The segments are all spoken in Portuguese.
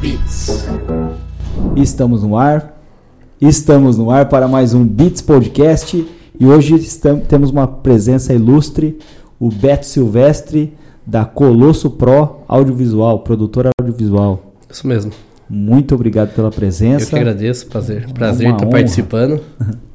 Beats. Estamos no ar. Estamos no ar para mais um Beats Podcast e hoje estamos, temos uma presença ilustre, o Beto Silvestre da Colosso Pro Audiovisual, produtora audiovisual. Isso mesmo. Muito obrigado pela presença. Eu que agradeço, prazer, prazer estar honra. participando.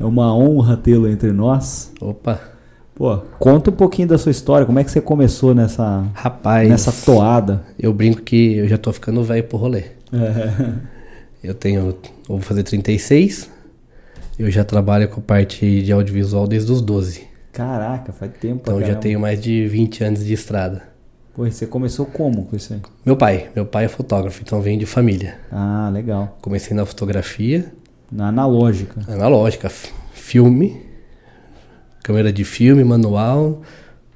É uma honra tê-lo entre nós. Opa. Pô, conta um pouquinho da sua história, como é que você começou nessa Rapaz, nessa toada? Eu brinco que eu já tô ficando velho pro rolê. É. Eu tenho, eu vou fazer 36. Eu já trabalho com parte de audiovisual desde os 12. Caraca, faz tempo. Então já tenho mais de 20 anos de estrada. Pô, você começou como com isso aí? Meu pai, meu pai é fotógrafo, então vem de família. Ah, legal. Comecei na fotografia, na analógica. Analógica. Filme. Câmera de filme, manual.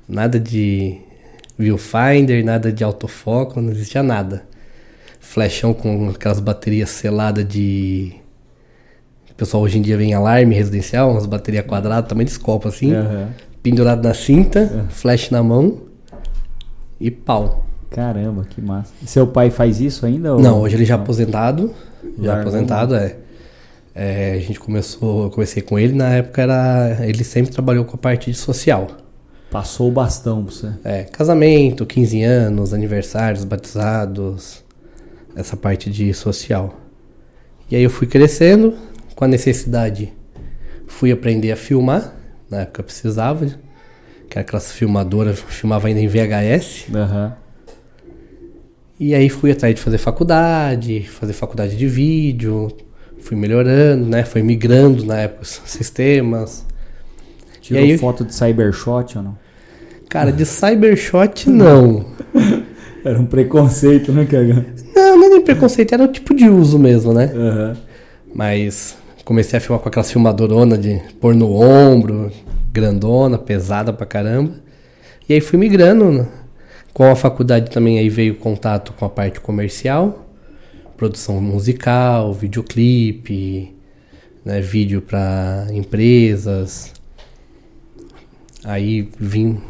Nada de viewfinder, nada de autofoco, não existia nada. Flashão com aquelas baterias seladas de. O pessoal hoje em dia vem alarme residencial, umas baterias quadradas, tamanho de escopo assim. Uhum. Pendurado na cinta, uhum. flash na mão e pau. Caramba, que massa. E seu pai faz isso ainda? Ou... Não, hoje ele já é aposentado. Já aposentado, é. É, a gente começou, eu comecei com ele, na época era. Ele sempre trabalhou com a parte de social. Passou o bastão pra você. É, casamento, 15 anos, aniversários, batizados, essa parte de social. E aí eu fui crescendo, com a necessidade, fui aprender a filmar, na época precisava, que era aquelas filmadoras, filmava ainda em VHS. Uhum. E aí fui atrás de fazer faculdade, fazer faculdade de vídeo, fui melhorando, né? Foi migrando na época os sistemas. Tirou aí, foto de Cybershot ou não? Cara, de Cybershot não. era um preconceito, né, Kagan? Não, não é nem preconceito, era o tipo de uso mesmo, né? Uhum. Mas comecei a filmar com aquelas filmadoras de pôr no ombro, grandona, pesada pra caramba. E aí fui migrando. Né? Com a faculdade também aí veio contato com a parte comercial produção musical, videoclipe, né, vídeo para empresas. Aí vim,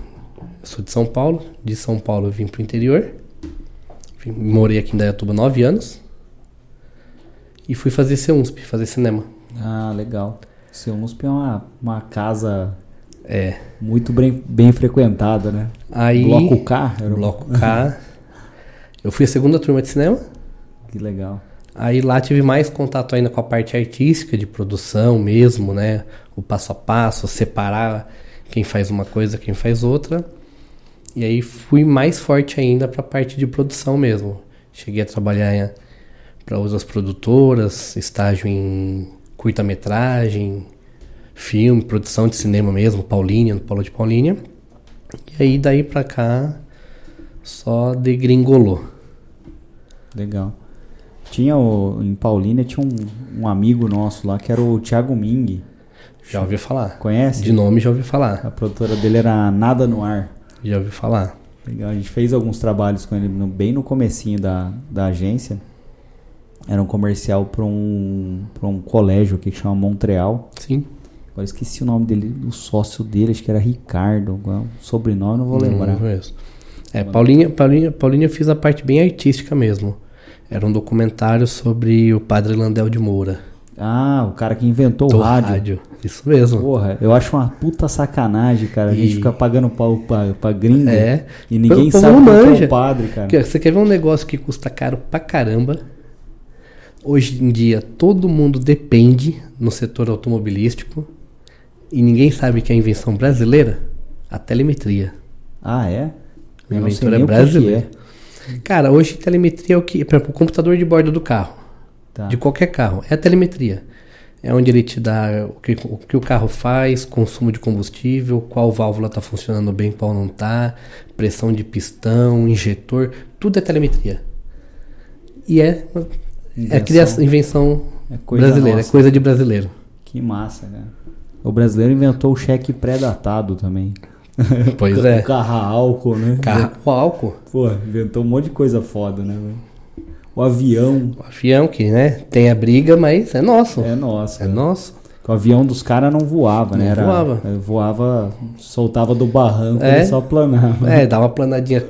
sou de São Paulo, de São Paulo vim pro interior. Vim, morei aqui em Dayatuba nove anos. E fui fazer CEUNSP, fazer cinema. Ah, legal. CEUNSP é uma, uma casa é. muito bem, bem frequentada, né? Aí, Bloco K? Era Bloco K. eu fui a segunda turma de cinema. Que legal. Aí lá tive mais contato ainda com a parte artística de produção mesmo, né? O passo a passo, separar quem faz uma coisa, quem faz outra. E aí fui mais forte ainda para a parte de produção mesmo. Cheguei a trabalhar para outras produtoras, estágio em curta-metragem, filme, produção de cinema mesmo, Paulínia, no Polo de Paulínia. E aí daí para cá só degringolou. Legal. Tinha o, em Paulínia tinha um, um, amigo nosso lá que era o Thiago Ming. Já ouvi falar. Conhece? De nome já ouvi falar. A produtora dele era Nada no Ar. Já ouvi falar. Legal, a gente fez alguns trabalhos com ele no, bem no comecinho da, da agência. Era um comercial para um, um colégio aqui que chama Montreal. Sim. Agora esqueci o nome dele, o sócio dele, acho que era Ricardo. O sobrenome não vou lembrar. Não conheço. É, Paulinha, Paulinha, Paulinha eu fiz a parte bem artística mesmo. Era um documentário sobre o padre Landel de Moura. Ah, o cara que inventou o rádio. rádio. Isso mesmo. Porra, eu acho uma puta sacanagem, cara. A gente fica pagando pau pra, pra gringa. É. E ninguém sabe o que é o padre, cara. Você quer ver um negócio que custa caro pra caramba? Hoje em dia, todo mundo depende no setor automobilístico e ninguém sabe que é a invenção brasileira? A telemetria. Ah, é? A inventora é brasileira. Cara, hoje telemetria é o que. Por exemplo, o computador de bordo do carro. Tá. De qualquer carro. É a telemetria. É onde ele te dá o que, o que o carro faz, consumo de combustível, qual válvula está funcionando bem, qual não está, pressão de pistão, injetor, tudo é telemetria. E é, invenção. é criação, invenção é brasileira, nossa. é coisa de brasileiro. Que massa, cara. O brasileiro inventou o cheque pré-datado também. Pois é. O carro álcool, né? Carro álcool. Pô, inventou um monte de coisa foda, né? O avião. O avião que, né, tem a briga, mas é nosso. É nosso. É nosso. O avião dos caras não voava, né? Não Era, voava. é, voava, soltava do barranco É. e só planava. É, dá uma planadinha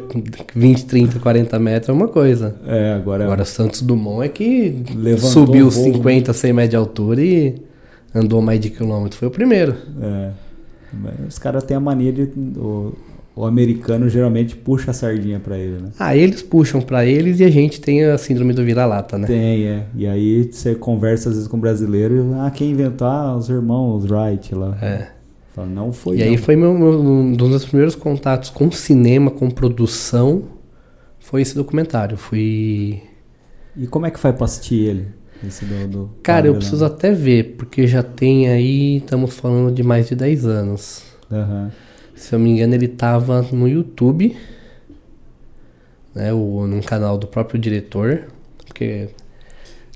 20, 30, 40 metros é uma coisa. É, agora, Agora, Santos Dumont é que Levantou subiu o voo, 50, 100 metros de altura e andou mais de quilômetro. Foi o primeiro. É. Os caras têm a mania de. O, o americano geralmente puxa a sardinha pra ele, né? Ah, eles puxam pra eles e a gente tem a síndrome do vira-lata, né? Tem, é. E aí você conversa às vezes com um brasileiro e ah, quem inventou? Ah, os irmãos Wright lá. É. Fala, não foi. E aí não. foi meu, meu- um dos meus primeiros contatos com cinema, com produção, foi esse documentário. Fui. E como é que faz pra assistir ele? Esse do, do Cara, eu preciso até ver, porque já tem aí, estamos falando de mais de 10 anos. Aham. Se eu me engano, ele tava no YouTube, né, o, num canal do próprio diretor, porque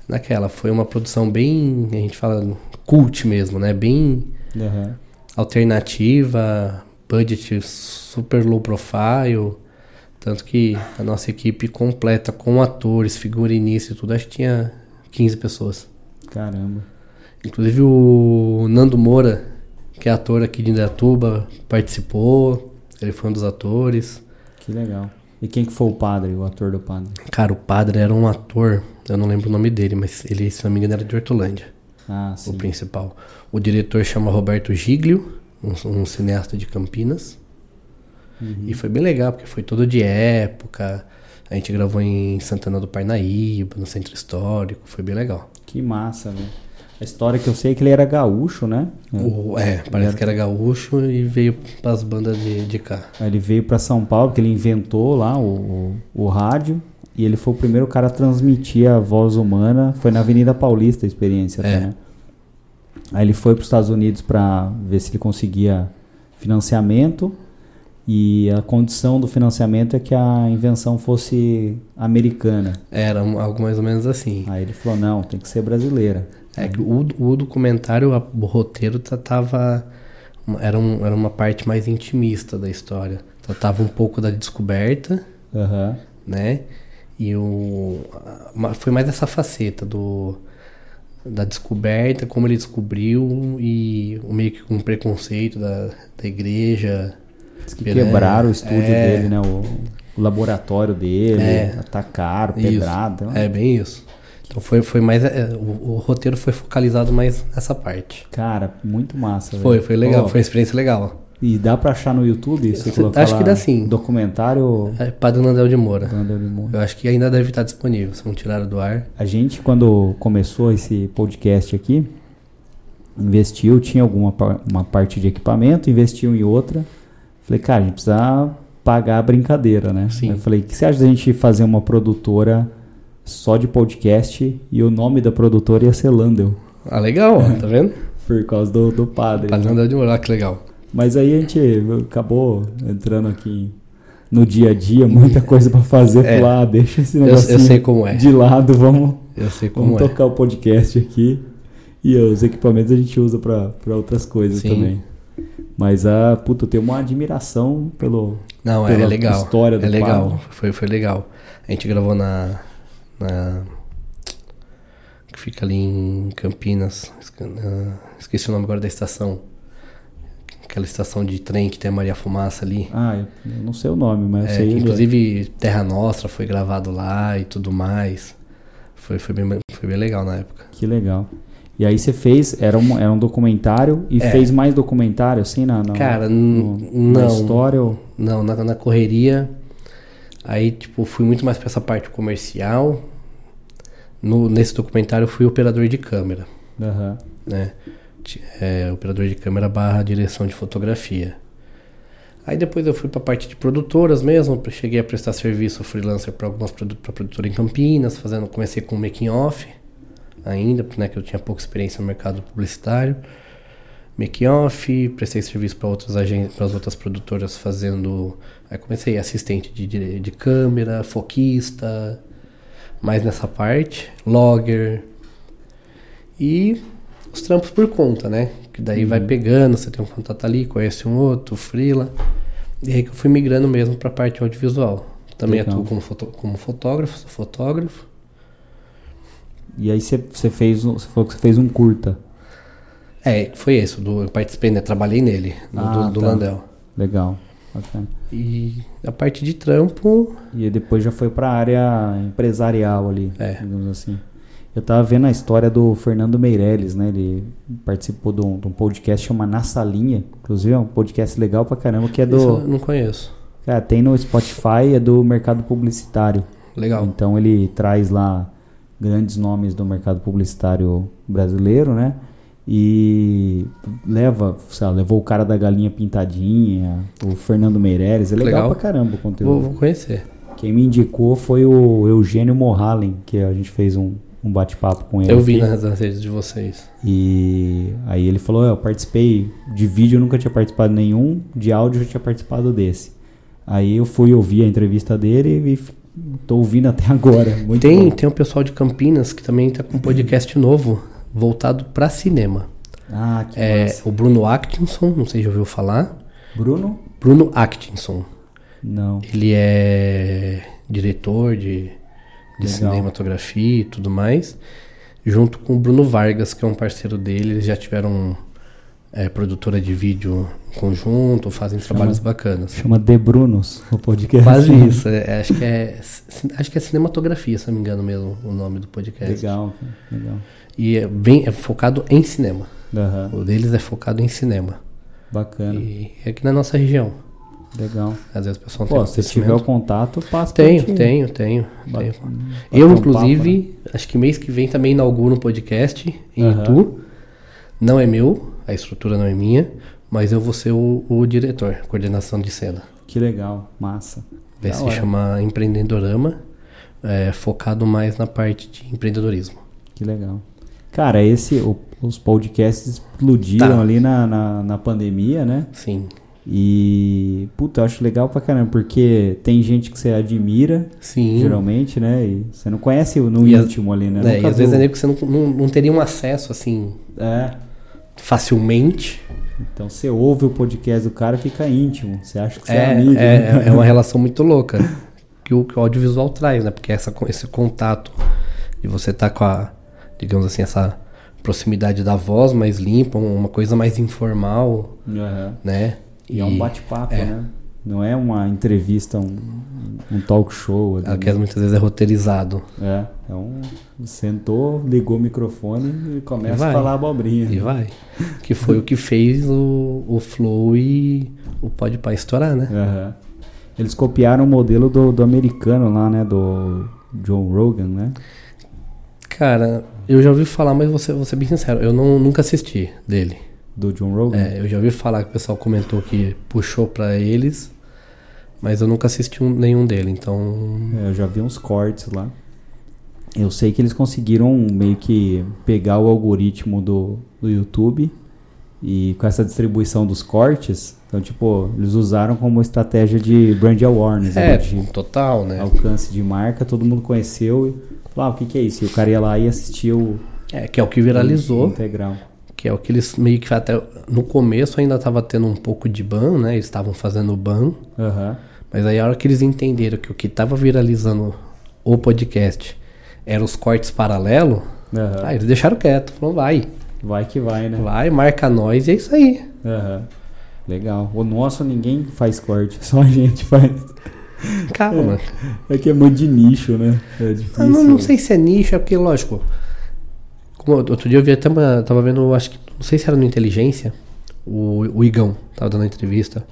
naquela foi uma produção bem, a gente fala cult mesmo, né, bem Aham. alternativa, budget super low profile, tanto que a nossa equipe completa com atores, figurinistas e tudo, acho que tinha 15 pessoas. Caramba. Inclusive o Nando Moura, que é ator aqui de Indaiatuba, participou. Ele foi um dos atores. Que legal. E quem que foi o padre, o ator do padre? Cara, o padre era um ator, eu não lembro o nome dele, mas ele, se não me engano, era de Hortolândia, Ah, o sim. principal. O diretor chama Roberto Giglio, um, um cineasta de Campinas. Uhum. E foi bem legal, porque foi todo de época. A gente gravou em Santana do Parnaíba, no Centro Histórico, foi bem legal. Que massa, velho. A história que eu sei é que ele era gaúcho, né? O- é, parece que era gaúcho e veio pras bandas de, de cá. Ele veio pra São Paulo, porque ele inventou lá o, o, o rádio. E ele foi o primeiro cara a transmitir a voz humana. Foi na Avenida Paulista a experiência, até, É. né? Aí ele foi para os Estados Unidos para ver se ele conseguia financiamento. E a condição do financiamento é que a invenção fosse americana. Era um- algo mais ou menos assim. Aí ele falou: não, tem que ser brasileira. É que o, o documentário, a- o roteiro tratava. uma- Era, um, era uma parte mais intimista da história. Tratava um pouco da descoberta, Aham. né? E o, foi mais essa faceta do, da descoberta, como ele descobriu e meio que com preconceito da, da igreja. Que quebraram o estúdio É. dele, né? O, o laboratório dele, É. atacaram, Isso. pedrada. É bem isso. Então foi, foi mais. é, o, o roteiro foi focalizado mais nessa parte. Cara, muito massa. Foi, velho. foi legal, foi uma experiência legal. E dá pra achar no YouTube? Você Acho que dá sim. Documentário É, Padre Nandel de Moura. do André Limão. Eu acho que ainda deve estar disponível, se não tiraram do ar. A gente, quando começou esse podcast aqui, investiu, tinha alguma uma parte de equipamento, investiu em outra. Falei, cara, a gente precisa pagar a brincadeira, né? Sim. Eu falei, o que você acha da gente fazer uma produtora só de podcast e o nome da produtora ia ser Landel, Ah, legal, ó, tá vendo? por causa do, do padre. Padre Nandel de Moura, ah, que legal. Mas aí a gente acabou entrando aqui no dia a dia, muita coisa pra fazer. É. Falar, ah, deixa esse negócio eu sei como é. de lado, vamos, Eu sei como vamos é. tocar o podcast aqui. E os equipamentos a gente usa pra pra outras coisas Sim. também. Mas, a puta, eu tenho uma admiração pelo. Não, é, pela é legal. história do é legal. Foi, foi legal. A gente gravou na. na que fica ali em Campinas. Esque- na- Esqueci o nome agora da estação. Aquela estação de trem que tem a Maria Fumaça ali. Ah, eu não sei o nome, mas eu É, sei. onde é. inclusive Terra Nostra foi gravado lá e tudo mais. Foi, foi, bem, foi bem legal na época. Que legal. E aí você fez, era um, era um documentário e É. fez mais documentário assim na, na, Cara, no- n- na não. história? ou- Não, na, na correria. Aí, tipo, fui muito mais pra essa parte comercial. No, nesse documentário eu fui operador de câmera, Aham. né? É, operador de câmera barra direção de fotografia. Aí depois eu fui pra parte de produtoras mesmo, cheguei a prestar serviço freelancer para algumas produ pra produtora em Campinas, fazendo, comecei com making off ainda, né, que eu tinha pouca experiência no mercado publicitário. Making off, prestei serviço para outras agências, para as outras produtoras fazendo, aí comecei assistente de, dire- de câmera, foquista, mais nessa parte, logger e os trampos por conta, né? Que daí vai pegando, você tem um contato ali, conhece um outro, freela. E aí que eu fui migrando mesmo para a parte audiovisual. Também Legal. atuo como, foto- como fotógrafo, sou fotógrafo. E aí você você fez, você falou que você fez um curta. É, foi esse, do, eu participei, né? Trabalhei nele, no, Ah, do, do tá. Landel. Legal. Bacana. E a parte de trampo, E depois já foi pra área empresarial ali, É. digamos assim. Eu tava vendo a história do Fernando Meirelles, né? Ele participou de um, de um podcast chama Na Salinha. Inclusive é um podcast legal pra caramba, que é esse eu do... não conheço. Cara, tem no Spotify, é do mercado publicitário. Legal. Então ele traz lá grandes nomes do mercado publicitário brasileiro, né? E leva, sei lá, levou o cara da galinha pintadinha, o Fernando Meirelles. É legal, Legal. pra caramba o conteúdo. Vou, vou conhecer. Quem me indicou foi o Eugênio Morhalen, que a gente fez um, um bate-papo com ele. Eu vi nas, redes de vocês. E aí ele falou, "É, eu participei de vídeo, eu nunca tinha participado nenhum, de áudio eu já tinha participado desse. Aí eu fui ouvir a entrevista dele e tô ouvindo até agora. Muito Tem, bom. tem um pessoal de Campinas que também tá com um podcast novo, voltado pra cinema. Ah, que É massa. o Bruno Atkinson, não sei se já ouviu falar. Bruno? Bruno Atkinson. Não. Ele é diretor de, de cinematografia e tudo mais. Junto com o Bruno Vargas, que é um parceiro dele. Eles já tiveram é, produtora de vídeo conjunto, fazem trabalhos bacanas. Chama De Brunos, o podcast. Quase isso. é- é, acho, que é, acho que é cinematografia, se não me engano mesmo, o nome do podcast. Legal, legal. E é, bem, é focado em cinema. Aham, O deles é focado em cinema. Bacana, E é aqui na nossa região. legal. Às vezes o pessoal Pô, tem se tiver o contato, passa Tenho, tenho, tenho, tenho. Eu, um papo, inclusive, acho que mês que vem também inauguro um podcast em Aham. Itu. Não é meu, a estrutura não é minha, mas eu vou ser o, o diretor, coordenação de cena. Que legal, massa. Vai Da se hora. chama Empreendedorama, é, focado mais na parte de empreendedorismo. Que legal. Cara, esse, o- os podcasts explodiram Tá. ali na, na, na pandemia, né? Sim, E, puta, eu acho legal pra caramba, porque tem gente que você admira, sim. geralmente, né? E você não conhece no E íntimo ali, né? É, e às vezes é que você não, não, não teria um acesso assim É. facilmente. Então você ouve o podcast do cara e fica íntimo. Você acha que você é, É, amigo. é, né? é uma relação muito louca que o, que o audiovisual traz, né? Porque essa, esse contato de você tá com a, digamos assim, essa proximidade da voz mais limpa, uma coisa mais informal, Aham. né? E, é um bate-papo, é. né? Não é uma entrevista, um, um talk show. Ela né? que muitas vezes é roteirizado. É, é um. Sentou, ligou o microfone e começa E vai. a falar abobrinha. E vai. Que foi o que fez o, o Flow e o Podpah estourar, né? Aham. Eles copiaram o modelo do, do americano lá, né? Do John Rogan, né? Cara, eu já ouvi falar, mas vou ser, vou ser bem sincero, eu não, nunca assisti dele. Do John Rogan. É, eu já ouvi falar que o pessoal comentou que puxou pra eles, mas eu nunca assisti um- nenhum dele, então. É, eu já vi uns cortes lá. Eu sei que eles conseguiram meio que pegar o algoritmo do, do YouTube e com essa distribuição dos cortes, então, tipo, eles usaram como estratégia de brand awareness, É, né, de total, né? alcance de marca, todo mundo conheceu e falou, ah, o que, que é isso? E o cara ia lá e assistia o É, que é o que viralizou, integral. Que é o que eles meio que até no começo ainda tava tendo um pouco de ban, né? Eles estavam fazendo ban, Aham. mas aí a hora que eles entenderam que o que tava viralizando o podcast eram os cortes paralelo, aí eles deixaram quieto, falaram, vai, Vai que vai, né? vai, marca nós e é isso aí. Aham. Legal. O nosso ninguém faz corte, só a gente faz. Calma. É que é muito de nicho, né? É difícil. Eu não, não sei se é nicho, é porque, lógico. Outro dia eu vi até uma, tava vendo, acho que. Não sei se era no Inteligência. O, o Igão tava dando uma entrevista.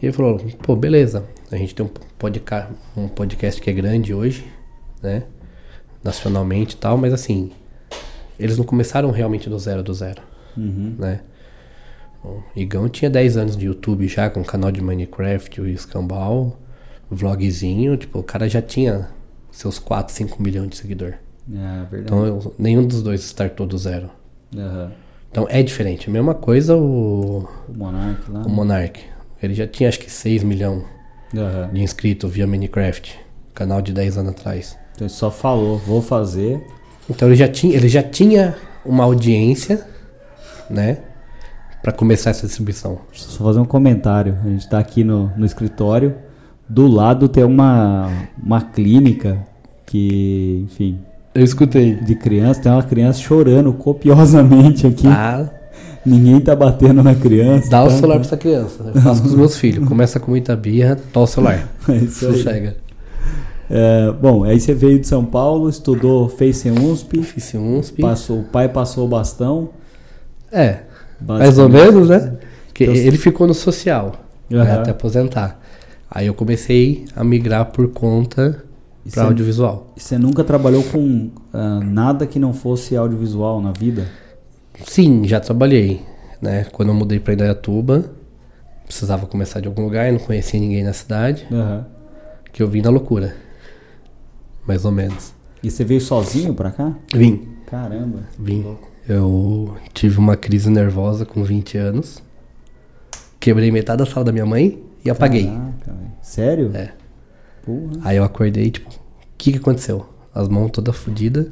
E ele falou, pô, beleza. A gente tem um podcast, um podcast que é grande hoje, né? Nacionalmente e tal, mas assim. Eles não começaram realmente do zero do zero, Uhum. né? O Igão tinha 10 anos de YouTube já, com canal de Minecraft, o Escambau, vlogzinho, tipo, o cara já tinha seus 4, 5 milhões de seguidor. É verdade. Então eu- nenhum dos dois startou do zero. Aham. Então é diferente. A mesma coisa o, O Monark lá. o Monark. Ele já tinha acho que 6 milhões Aham. de inscritos via Minecraft. Canal de 10 anos atrás. Então ele só falou, vou fazer. Então ele já tinha, ele já tinha uma audiência, né? Pra começar essa distribuição. Deixa eu só fazer um comentário. A gente tá aqui no, no escritório. Do lado tem uma, uma clínica que, enfim, Eu escutei. de criança. Tem uma criança chorando copiosamente aqui. Tá, Ninguém tá batendo na criança. Dá o tá? celular pra essa criança. Eu faço com os meus filhos. Começa com muita birra, dá o celular. É isso aí. Sossega. É, bom, aí você veio de São Paulo, estudou, fez sem USP, Fiz UNSP. passou, o pai passou o bastão. É, mais ou menos, né? Porque Então- ele ficou no social, né, Aham. até aposentar. Aí eu comecei a migrar por conta para audiovisual. E Você nunca trabalhou com ah, nada que não fosse audiovisual na vida? Sim, já trabalhei. Né? Quando eu mudei para Indaiatuba, precisava começar de algum lugar, não conhecia ninguém na cidade, Aham. que eu vim na loucura. Mais ou menos. E você veio sozinho pra cá? Vim. Caramba. Vim. Eu tive uma crise nervosa com 20 anos. Quebrei metade da sala da minha mãe e apaguei. Caraca, velho. Sério? É. Porra. Aí eu acordei, tipo, o que que aconteceu? As mãos todas fodidas.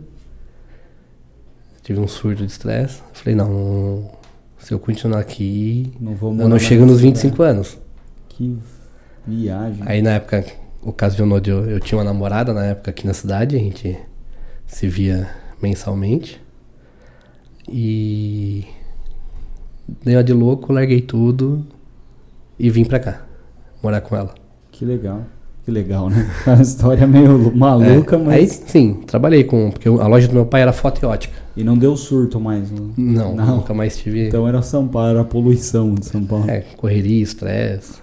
Tive um surto de estresse. Falei, não, se eu continuar aqui, Não vou eu não chego nos nessa 25 anos. cidade. Que viagem. Aí na época, ocasionou de eu, eu tinha uma namorada na época aqui na cidade, a gente se via mensalmente. E dei uma de louco, larguei tudo e vim pra cá, morar com ela. Que legal. Que legal, né? É uma história meio maluca, É, Aí mas. sim, trabalhei com. Porque a loja do meu pai era foto e ótica. E não deu surto mais. né? Não, Não. nunca mais tive. Então era São Paulo, era a poluição de São Paulo. É, correria, estresse.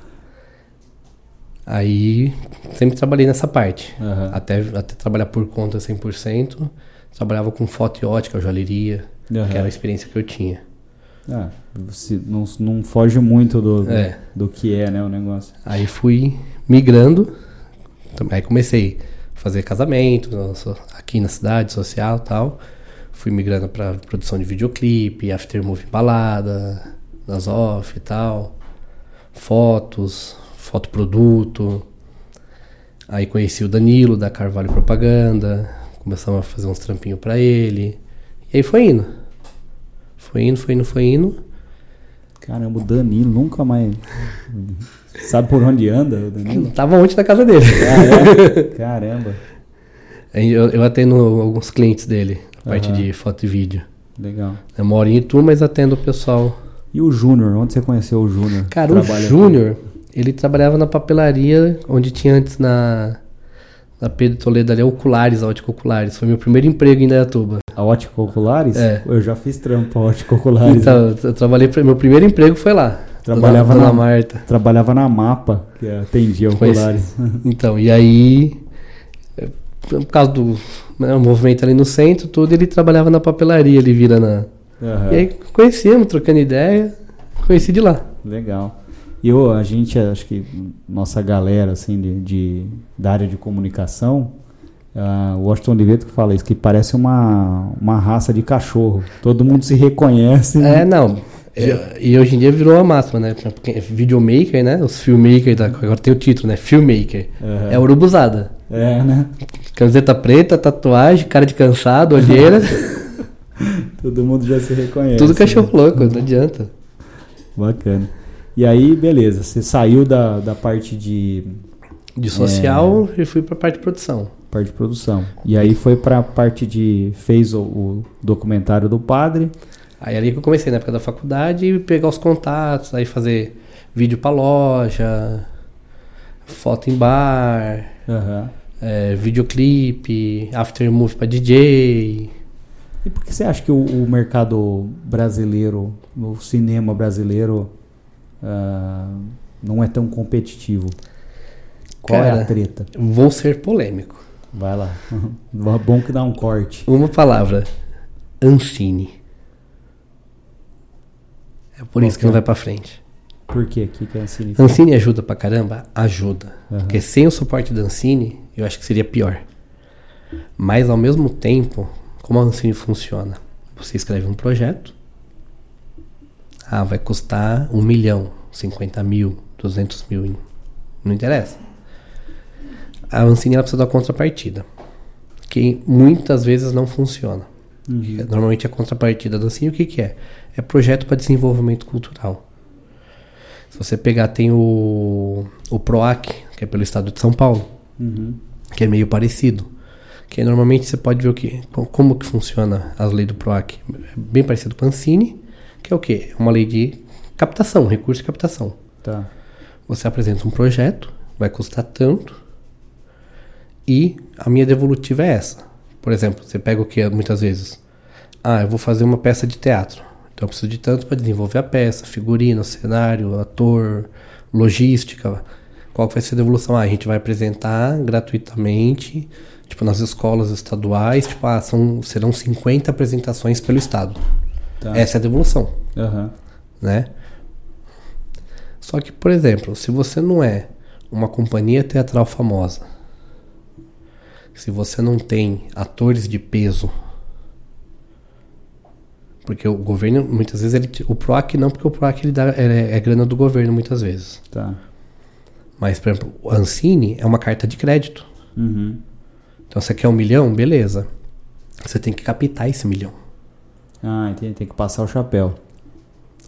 Aí sempre trabalhei nessa parte. Aham. Até, até trabalhar por conta 100%. Trabalhava com foto e ótica, joalheria, Aham. que era a experiência que eu tinha. Ah, se- não, não foge muito do, do, É. do que é, né, o negócio. Aí fui migrando. Aí comecei a fazer casamento aqui na cidade, social e tal. Fui migrando para produção de videoclipe, aftermovie balada, nas off e tal. Fotos, fotoproduto. Aí conheci o Danilo da Carvalho Propaganda. Começamos a fazer uns trampinhos para ele. E aí foi indo. Foi indo, foi indo, foi indo. Caramba, o Danilo nunca mais. Sabe por onde anda o Danilo? Tava ontem na casa dele. Ah, é? Caramba, Eu, eu atendo alguns clientes dele, a parte de foto e vídeo. legal. Eu moro em Itu, mas atendo o pessoal. E o Júnior? Onde você conheceu o Júnior? Cara, o Júnior, ele trabalhava na papelaria onde tinha antes na, na Pedro Toledo ali, Oculares, a Ótica Oculares. Foi meu primeiro emprego em Dayatuba. A Ótica Oculares? É. Eu já fiz trampo a Ótica Oculares. Então, eu trabalhei, meu primeiro emprego foi lá. Trabalhava Dona, na- Dona Marta. Trabalhava na Mapa, que atendia Conheci. Oculares. Então, e aí, eh, por causa do né, o movimento ali no centro, tudo, ele trabalhava na papelaria, ele vira na... Aham. E aí conhecemos, trocando ideia, conheci de lá. Legal. E eu, a gente, acho que nossa galera, assim, de, de- da área de comunicação, ah, o Washington Oliveto que fala isso, que parece uma, uma raça de cachorro. Todo mundo se reconhece. É, não. É, E hoje em dia virou a máxima, né? Porque é videomaker, né? Os filmmakers, da- agora tem o título, né? Filmmaker. Aham. É urubuzada. É, né? Camiseta preta, tatuagem, cara de cansado, olheira. Todo mundo já se reconhece. tudo né? cachorro louco, não adianta. Bacana. E aí, beleza, você saiu da, da parte de, De social e fui pra parte de produção. parte de produção. E aí foi pra parte de. fez o, o documentário do padre. Aí ali que eu comecei na época da faculdade, pegar os contatos, aí fazer vídeo pra loja, foto em bar, Aham. é, videoclipe, aftermovie pra DJ. E por que você acha que o, o mercado brasileiro, o cinema brasileiro, ah, não é tão competitivo? Qual é a Cara, treta? Vou ser polêmico. Vai lá. Bom que dá um corte. Uma palavra. Ancine. É por isso que não vai pra frente. Por quê? O que, que é significa? Ancine ajuda pra caramba? Ajuda. Aham. Porque sem o suporte da Ancine, eu acho que seria pior. Mas ao mesmo tempo, como a Ancine funciona? Você escreve um projeto. Ah, vai custar um milhão, 50 mil, 200 mil. Não interessa. A Ancine ela precisa da contrapartida. Que muitas vezes não funciona. Uhum. Normalmente a contrapartida da Ancine o que, que é? É projeto para desenvolvimento cultural. Se você pegar, tem o, o PROAC, que é pelo estado de São Paulo, Uhum. que é meio parecido. Que aí, normalmente você pode ver o que, co- como que funciona as leis do PROAC. É bem parecido com a Ancine, que é o quê? É uma lei de captação, recurso de captação. Tá. Você apresenta um projeto, vai custar tanto, e a minha devolutiva é essa. Por exemplo, você pega o que muitas vezes? Ah, eu vou fazer uma peça de teatro. Então eu preciso de tanto para desenvolver a peça, figurino, cenário, ator, logística. Qual que vai ser a devolução? Ah, a gente vai apresentar gratuitamente, tipo nas escolas estaduais, tipo, ah, são, serão 50 apresentações pelo estado. Tá. Essa é a devolução, Aham. né? Só que, por exemplo, se você não é uma companhia teatral famosa, se você não tem atores de peso, porque o governo muitas vezes ele, o Proac não, porque o Proac ele dá, é, é grana do governo muitas vezes. Tá. Mas, por exemplo, o Ancine é uma carta de crédito. Uhum. Então você quer um milhão, beleza. Você tem que captar esse milhão. Ah, entendi. Tem que passar o chapéu.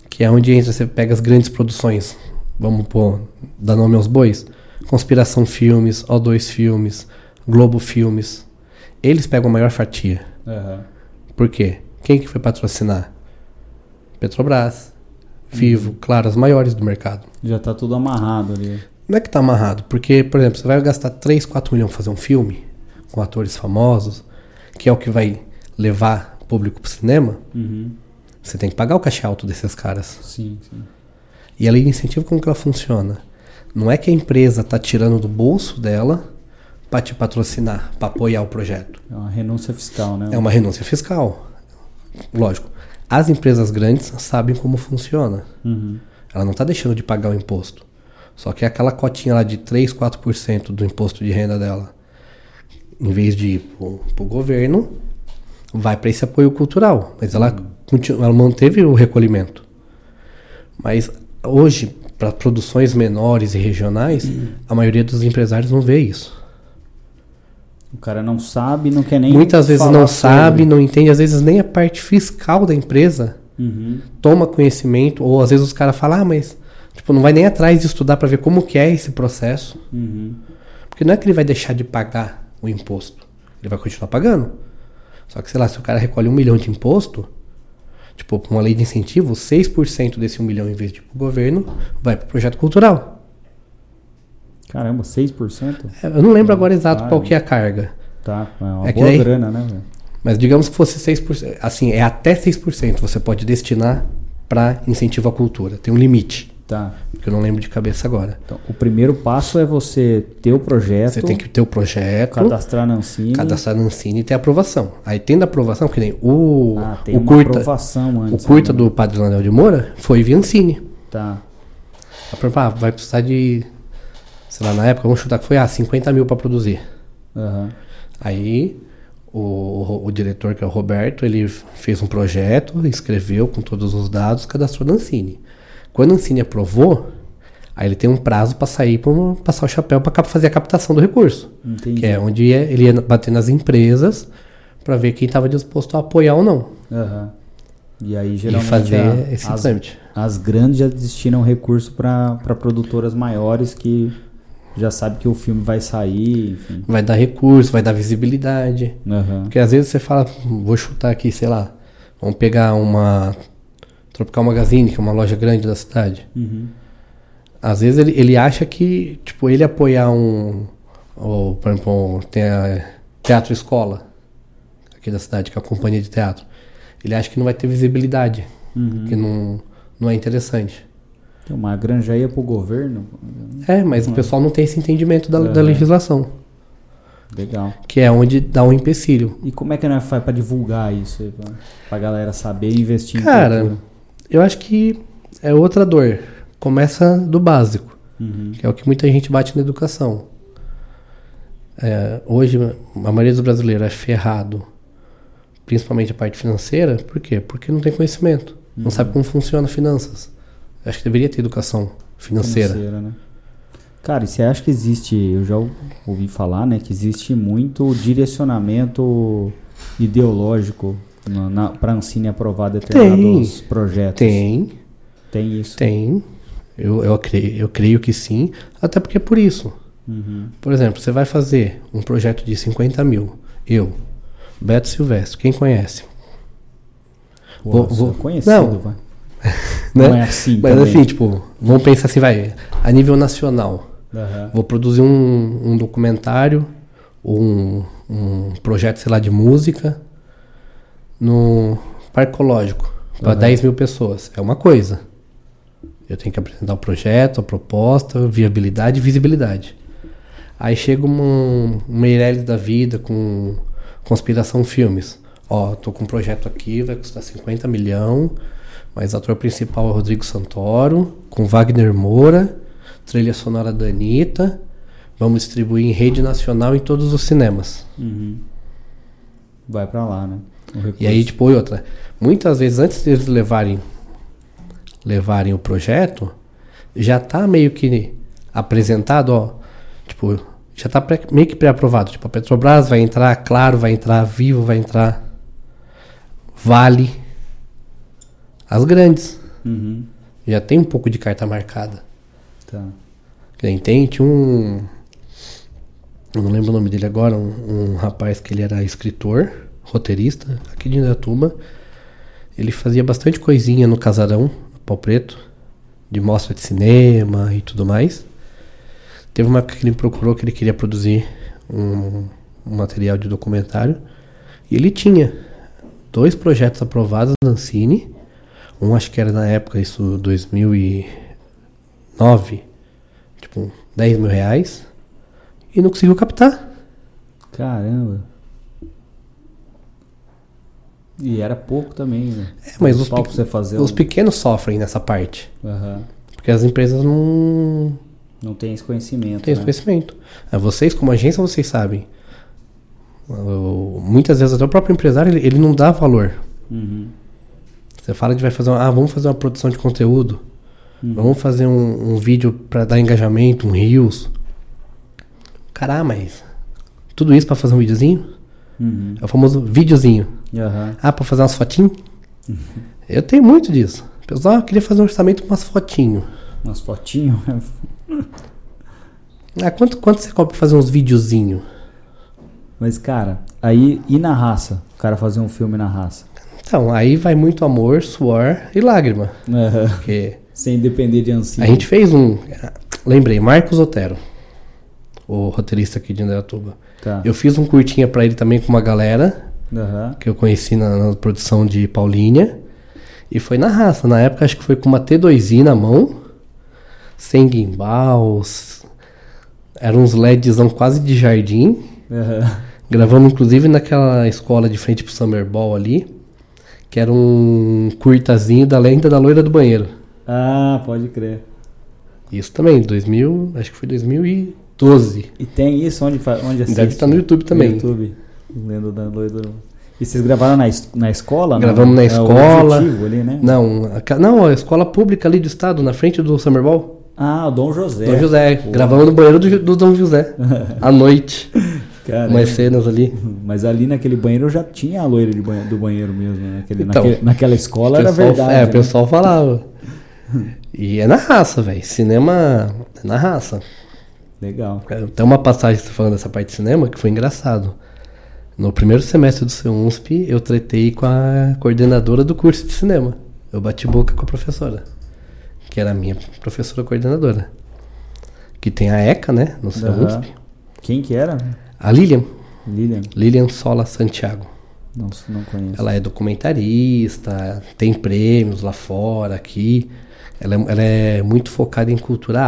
Que é onde entra, você pega as grandes produções. Vamos pôr, dar nome aos bois. Conspiração Filmes, O2 Filmes, Globo Filmes. Eles pegam a maior fatia. Aham. Por quê? Quem que foi patrocinar? Petrobras, Vivo, claro, as maiores do mercado. Já tá tudo amarrado ali. Não é que tá amarrado, porque, por exemplo, você vai gastar 3, 4 milhões pra fazer um filme com atores famosos, que é o que vai levar o público pro cinema, Uhum. você tem que pagar o cachê alto desses caras. Sim, sim. E a lei de incentivo, como que ela funciona? Não é que a empresa tá tirando do bolso dela para te patrocinar, para apoiar o projeto. É uma renúncia fiscal, né? É uma renúncia fiscal. Lógico. As empresas grandes sabem como funciona. Uhum. Ela não está deixando de pagar o imposto. Só que aquela cotinha lá de 3, 4% do imposto de renda dela, em vez de ir para o governo, vai para esse apoio cultural. Mas ela, continu- ela manteve o recolhimento. Mas hoje, para produções menores e regionais, a maioria dos empresários não vê isso. O cara não sabe, não quer nem. Muitas vezes não sobre. sabe, não entende, às vezes nem a parte fiscal da empresa Uhum. toma conhecimento, ou às vezes os caras falam, ah, mas tipo, não vai nem atrás de estudar para ver como que é esse processo. Uhum. Porque não é que ele vai deixar de pagar o imposto. Ele vai continuar pagando. Só que, sei lá, se o cara recolhe um milhão de imposto, tipo, com uma lei de incentivo, 6% desse um milhão, em vez de ir pro governo, vai pro projeto cultural. Caramba, 6%? É, Eu não lembro agora exato qual que é a carga. Tá, é uma É boa daí- grana, né? Mas digamos que fosse 6%. Assim, é até 6% você pode destinar para incentivo à cultura. Tem um limite, Tá. que eu não lembro de cabeça agora. Então, o primeiro passo é você ter o projeto, Você tem que ter o projeto, cadastrar na Ancine. cadastrar na Ancine e ter aprovação. Aí tendo aprovação, que nem o, Ah, tem o curta, aprovação o antes. curta né? do Padre Lanel de Moura foi via Ancine. Tá. A prova, ah, vai precisar de, sei lá, na época, vamos chutar que foi, ah, 50 mil para produzir. Aham. Aí o, o, o diretor, que é o Roberto, ele fez um projeto, escreveu com todos os dados, cadastrou na Ancine. Quando a Ancine aprovou, aí ele tem um prazo para sair para passar o chapéu para fazer a captação do recurso. Entendi. Que é onde ia- ele ia bater nas empresas para ver quem estava disposto a apoiar ou não. Aham. E aí, E geralmente, fazer a- esse as, trâmite. as grandes já destinam recurso para produtoras maiores que já sabe que o filme vai sair, enfim. Vai dar recurso, vai dar visibilidade. Aham. Porque às vezes você fala, vou chutar aqui, sei lá, vamos pegar uma Tropical Magazine, que é uma loja grande da cidade. Uhum. Às vezes ele, ele acha que, tipo, ele apoiar um. Ou, por exemplo, tem a Teatro Escola, aqui da cidade, que é a companhia de teatro. Ele acha que não vai ter visibilidade, Uhum. que não, não é interessante. Tem uma granja ia pro governo. É, mas o pessoal não tem esse entendimento da, da É. legislação, Legal. que é onde dá um empecilho. E como é que nós faz pra divulgar isso aí, pra, pra galera saber e investir Cara, em cultura? Eu acho que é outra dor. Começa do básico. Uhum. que é o que muita gente bate na educação. É, hoje, a maioria dos brasileiros é ferrado, principalmente a parte financeira, por quê? Porque não tem conhecimento, não Uhum. sabe como funciona finanças. Acho que deveria ter educação financeira. né? Cara, e você acha que existe, eu já ouvi falar, né, que existe muito direcionamento ideológico na, pra Ancine aprovar determinados projetos? Tem, Tem isso? tem. Eu, eu, creio, eu creio que sim, até porque é por isso. Uhum. Por exemplo, você vai fazer um projeto de 50 mil. Eu, Beto Silvestre, quem conhece? Pô, Vou- vou- conhecido, Não. vai. né? Não é assim Mas também. assim, tipo, vamos pensar assim, vai, a nível nacional. Aham. Vou produzir um, um documentário ou um, um projeto, sei lá, de música no Parque Ecológico para Aham. 10 mil pessoas. É uma coisa. Eu tenho que apresentar o projeto, a proposta, viabilidade e visibilidade. Aí chega um, um Meirelles da vida com Conspiração Filmes. Ó, tô com um projeto aqui, vai custar 50 milhão, mas ator principal é o Rodrigo Santoro, com Wagner Moura, trilha sonora da Anitta. Vamos distribuir em rede nacional em todos os cinemas. Uhum. Vai pra lá, né? E aí, tipo, e outra. Muitas vezes, antes deles levarem, levarem o projeto, já tá meio que apresentado, ó. Tipo, já tá pré- meio que pré-aprovado. Tipo, a Petrobras vai entrar, Claro vai entrar, Vivo vai entrar, Vale. As grandes. Uhum. Já tem um pouco de carta marcada. Tá. Tem, tinha um. Eu não lembro o nome dele agora, um, um rapaz que ele era escritor, roteirista, aqui de Indaiatuba. Ele fazia bastante coisinha no Casarão, no Pau Preto, de mostra de cinema e tudo mais. Teve uma época que ele me procurou que ele queria produzir um, um material de documentário. E ele tinha dois projetos aprovados na Ancine. Um acho que era na época, isso 2009 tipo, 10 mil reais e não conseguiu captar. Caramba. E era pouco também, né? É, mas os, pe- os um- pequenos sofrem nessa parte. Aham. Porque as empresas não Não tem esse conhecimento. têm esse né? conhecimento. É, vocês, como agência, vocês sabem. Muitas vezes até o próprio empresário ele, ele não dá valor. Uhum. Você fala que vai fazer uma, ah, vamos fazer uma produção de conteúdo. Uhum. Vamos fazer um, um vídeo para dar engajamento, um Reels. Caramba, mas tudo isso para fazer um videozinho? Uhum. É o famoso videozinho. Aham. Ah, pra fazer umas fotinhas? Eu tenho muito disso. Pessoal, eu queria fazer um orçamento com umas fotinhos. Umas fotinhos. Ah, quanto, quanto você cobra pra fazer uns videozinhos? Mas, cara, aí e na raça? O cara fazer um filme na raça. Então, aí vai muito amor, suor e lágrima. Aham. Porque Sem depender de a ancinho. gente fez um. Lembrei, Marcos Otero, o roteirista aqui de Indaiatuba. Tá. Eu fiz um curtinha pra ele também com uma galera Aham. que eu conheci na, na produção de Paulinha. E foi na raça. Na época acho que foi com uma T2i na mão, sem gimbals. Eram uns LEDzão quase de jardim. Aham. Gravamos inclusive naquela escola de frente pro Summer Ball ali, que era um curtazinho da lenda da loira do banheiro. Ah, pode crer. Isso também, 2000, acho que foi 2012. E tem isso onde, onde assiste? Deve estar no YouTube também. No YouTube. Lendo da Loira. E vocês gravaram na, na escola? Gravamos na É escola. ali, né? Não, a, não, a escola pública ali do estado, na frente do Summer Ball. Ah, o Dom José. Dom José. Pô. Gravamos no banheiro do, do Dom José. à noite. Cara, Umas cenas ali. Mas ali naquele banheiro já tinha a loira de banhe- do banheiro mesmo. Né? Naquele, Então, naquele- naquela escola O era pessoal- verdade. É, né? o pessoal falava. E é na raça, velho. Cinema é na raça. Legal. É, Tem uma passagem você falando dessa parte de cinema que foi engraçado. No primeiro semestre do CEUNSP, eu tretei com a coordenadora do curso de cinema. Eu bati boca com a professora, que era a minha professora coordenadora. Que tem a ECA, né, no CEUNSP. Quem que era? A Lilian, Lilian? Lilian Sola Santiago. Não, não conheço. Ela é documentarista, tem prêmios lá fora, aqui. Ela é, ela é muito focada em cultura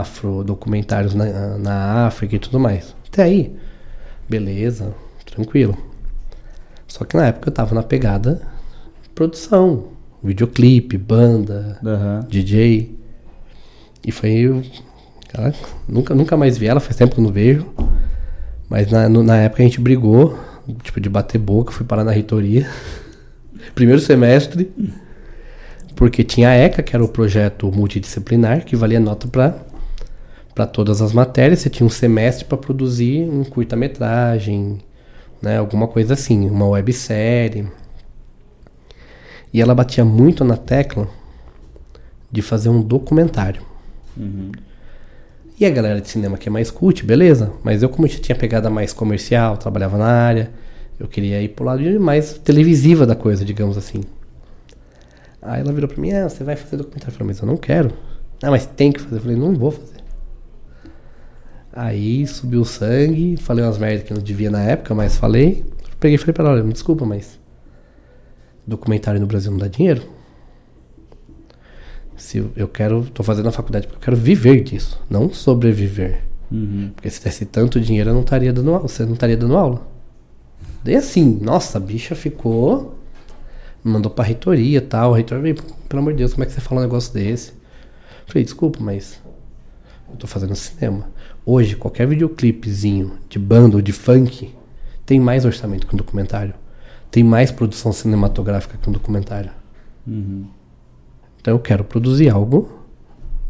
afro, documentários na, na África e tudo mais. Até aí, beleza, tranquilo. Só que na época eu tava na pegada produção, videoclipe, banda, Aham. DJ. E foi. eu- nunca, nunca mais vi ela, faz tempo que eu não vejo. Mas na, no- na época a gente brigou, tipo, de bater boca, fui parar na reitoria. Primeiro semestre. Porque tinha a ECA, que era o projeto multidisciplinar, que valia nota para para todas as matérias. Você tinha um semestre para produzir um curta-metragem, né, alguma coisa assim, uma websérie. E ela batia muito na tecla de fazer um documentário. Uhum. E a galera de cinema que é mais cult, beleza. Mas eu, como já tinha pegada mais comercial, trabalhava na área, eu queria ir pro lado mais televisiva da coisa, digamos assim. Aí ela virou pra mim, ah, você vai fazer documentário. Eu falei, mas eu não quero. Ah, mas tem que fazer. Eu falei, não vou fazer. Aí subiu o sangue, falei umas merdas que não devia na época, mas falei. Peguei e falei pra ela, olha, me desculpa, mas documentário no Brasil não dá dinheiro. Se eu- quero, tô fazendo a faculdade porque eu quero viver disso, não sobreviver. Uhum. Porque se desse tanto dinheiro, eu não estaria dando aula, você não estaria dando aula. Daí assim, nossa, a bicha ficou. Mandou pra reitoria e tal. A reitora veio, pelo amor de Deus, como é que você fala um negócio desse? Falei, desculpa, mas eu tô fazendo cinema. Hoje, qualquer videoclipezinho de banda ou de funk tem mais orçamento que um documentário. Tem mais produção cinematográfica que um documentário. Uhum. Então eu quero produzir algo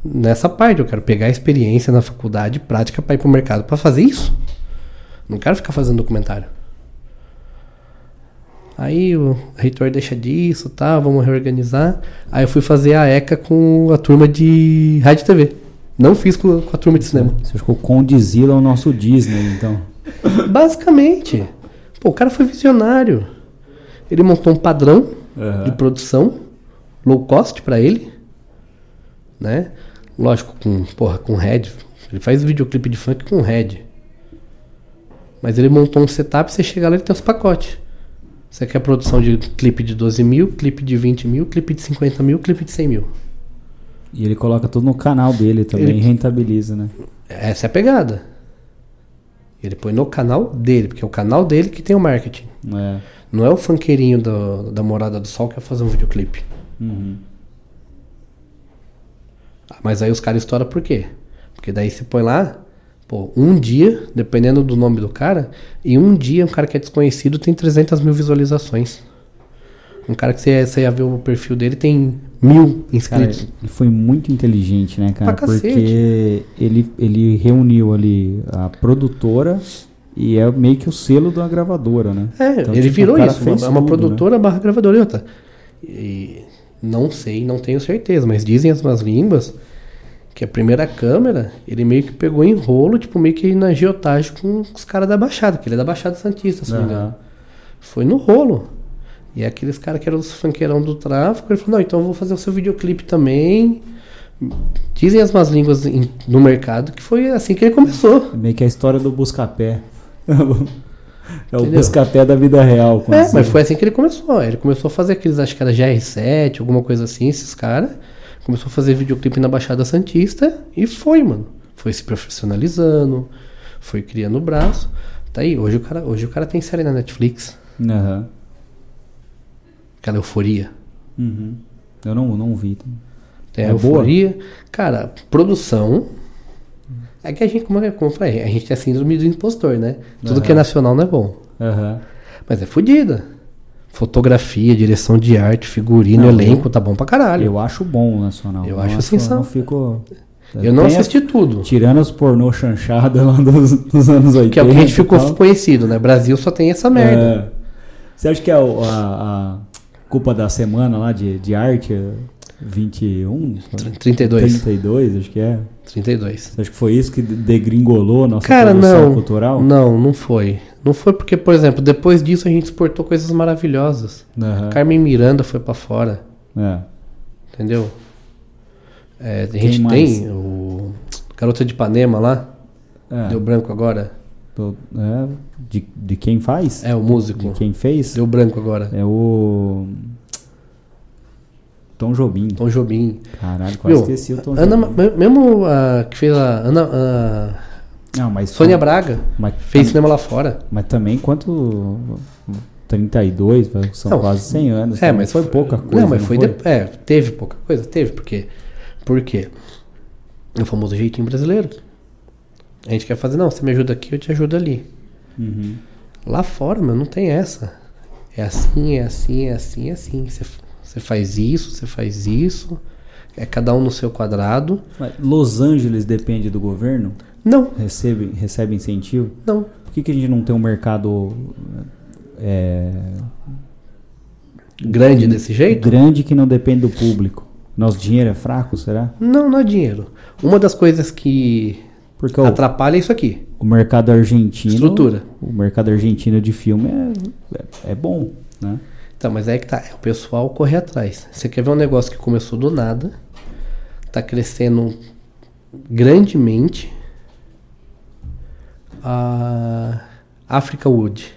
nessa parte. Eu quero pegar a experiência na faculdade, prática, para ir pro mercado para fazer isso. Não quero ficar fazendo documentário. Aí o reitor deixa disso, tá, vamos reorganizar. Aí eu fui fazer a ECA com a turma de rádio e TV. Não fiz com, a turma de cinema. Você ficou condizila ao nosso Disney, então. Basicamente. Pô, o cara foi visionário. Ele montou um padrão de produção low cost pra ele, né? Lógico com, porra, com head. Ele faz videoclipe de funk com head. Mas ele montou um setup, você chega lá e tem os pacotes. Você quer produção de clipe de 12 mil, clipe de 20 mil, clipe de 50 mil, clipe de 100 mil. E ele coloca tudo no canal dele também Ele- rentabiliza, né? Essa é a pegada. Ele põe no canal dele, porque é o canal dele que tem o marketing. É. Não é o funkeirinho do- da Morada do Sol que quer fazer um videoclipe. Uhum. Mas aí os caras estouram por quê? Porque daí você põe lá, pô, um dia, dependendo do nome do cara, e um dia um cara que é desconhecido tem 300 mil visualizações. Um cara que você, você ia ver o perfil dele tem mil Cara, inscritos. ele foi muito inteligente, né, cara? Porque ele, ele reuniu ali a produtora e é meio que o selo da gravadora, né? É, Então, ele tipo, virou cara isso, é uma tudo, né? produtora barra gravadora e outra. E não sei, não tenho certeza, mas dizem as más línguas que a primeira câmera, ele meio que pegou em rolo, tipo, meio que na geotagem com os caras da Baixada, que ele é da Baixada Santista, se não me engano. Foi no rolo. E aqueles caras que eram os funkeirão do tráfico, ele falou, não, então eu vou fazer o seu videoclipe também. Dizem as más línguas em- no mercado que foi assim que ele começou. É meio que a história do Buscapé. é o? Buscapé da vida real. É, você- mas foi assim que ele começou. Ele começou a fazer aqueles, acho que era GR7, alguma coisa assim, esses caras. Começou a fazer videoclipe na Baixada Santista e foi, mano. Foi se profissionalizando, foi criando o braço. Tá aí, hoje o cara, hoje o cara tem série na Netflix, Aham. aquela euforia. Uhum. Eu não, não vi. Tem É boa? euforia. Cara, produção. É que a gente, como eu, como eu falei, a gente tem a síndrome do impostor, né? Tudo Aham. que é nacional não é bom. Aham. Mas é fodida. Fotografia, direção de arte, figurino, Não, elenco, tá bom pra caralho. Eu acho bom o Nacional. Eu Não acho Não sensacional. fico... Eu não Tem a- assisti tudo. Tirando os pornô chanchada lá dos, dos anos 80. Que é o que a gente ficou tal. conhecido, né? Brasil só tem essa merda. É. Você acha que é o- a, a culpa da semana lá de, de arte é 21? Tr- 32. 32, acho que é. 32. Você acha que foi isso que degringolou a nossa Cara, produção não. cultural? Não, não foi. Não foi porque, por exemplo, depois disso a gente exportou coisas maravilhosas. Aham. Carmen Miranda foi pra fora, É. entendeu? É, a Quem gente mais? tem o Garota de Ipanema lá, É. deu branco agora. É, de, de quem faz? É o músico. De quem fez? Deu branco agora. É o. Tom Jobim. Tom Jobim. Caralho, quase Viu? esqueci o Tom Ana, Jobim. me- mesmo a que fez a Ana, a Não, mas Sônia Braga Mas, fez cinema lá fora. mas também quanto. 32, vai- são Não, quase 100 anos. É, então mas foi pouca coisa. Não, mas foi, foi? de- é, teve pouca coisa, teve porque por quê? É o famoso jeitinho brasileiro. A gente quer fazer, não, você me ajuda aqui, eu te ajudo ali. Uhum. Lá fora, meu, não tem essa. É assim, é assim, é assim, é assim. Você, você faz isso, você faz isso. É cada um no seu quadrado. Mas Los Angeles depende do governo? Não, Recebe, recebe incentivo? não. Por que, que a gente não tem um mercado é, Grande desse jeito? grande que não depende do público? Nosso dinheiro é fraco, será? Não, não é dinheiro. Uma das coisas que Porque o, atrapalha é isso aqui. o mercado argentino. Estrutura. O mercado argentino de filme é, é, é bom, né? Então, mas aí que tá, é o pessoal correr atrás. Você quer ver um negócio que começou do nada, tá crescendo grandemente. A Africa Wood.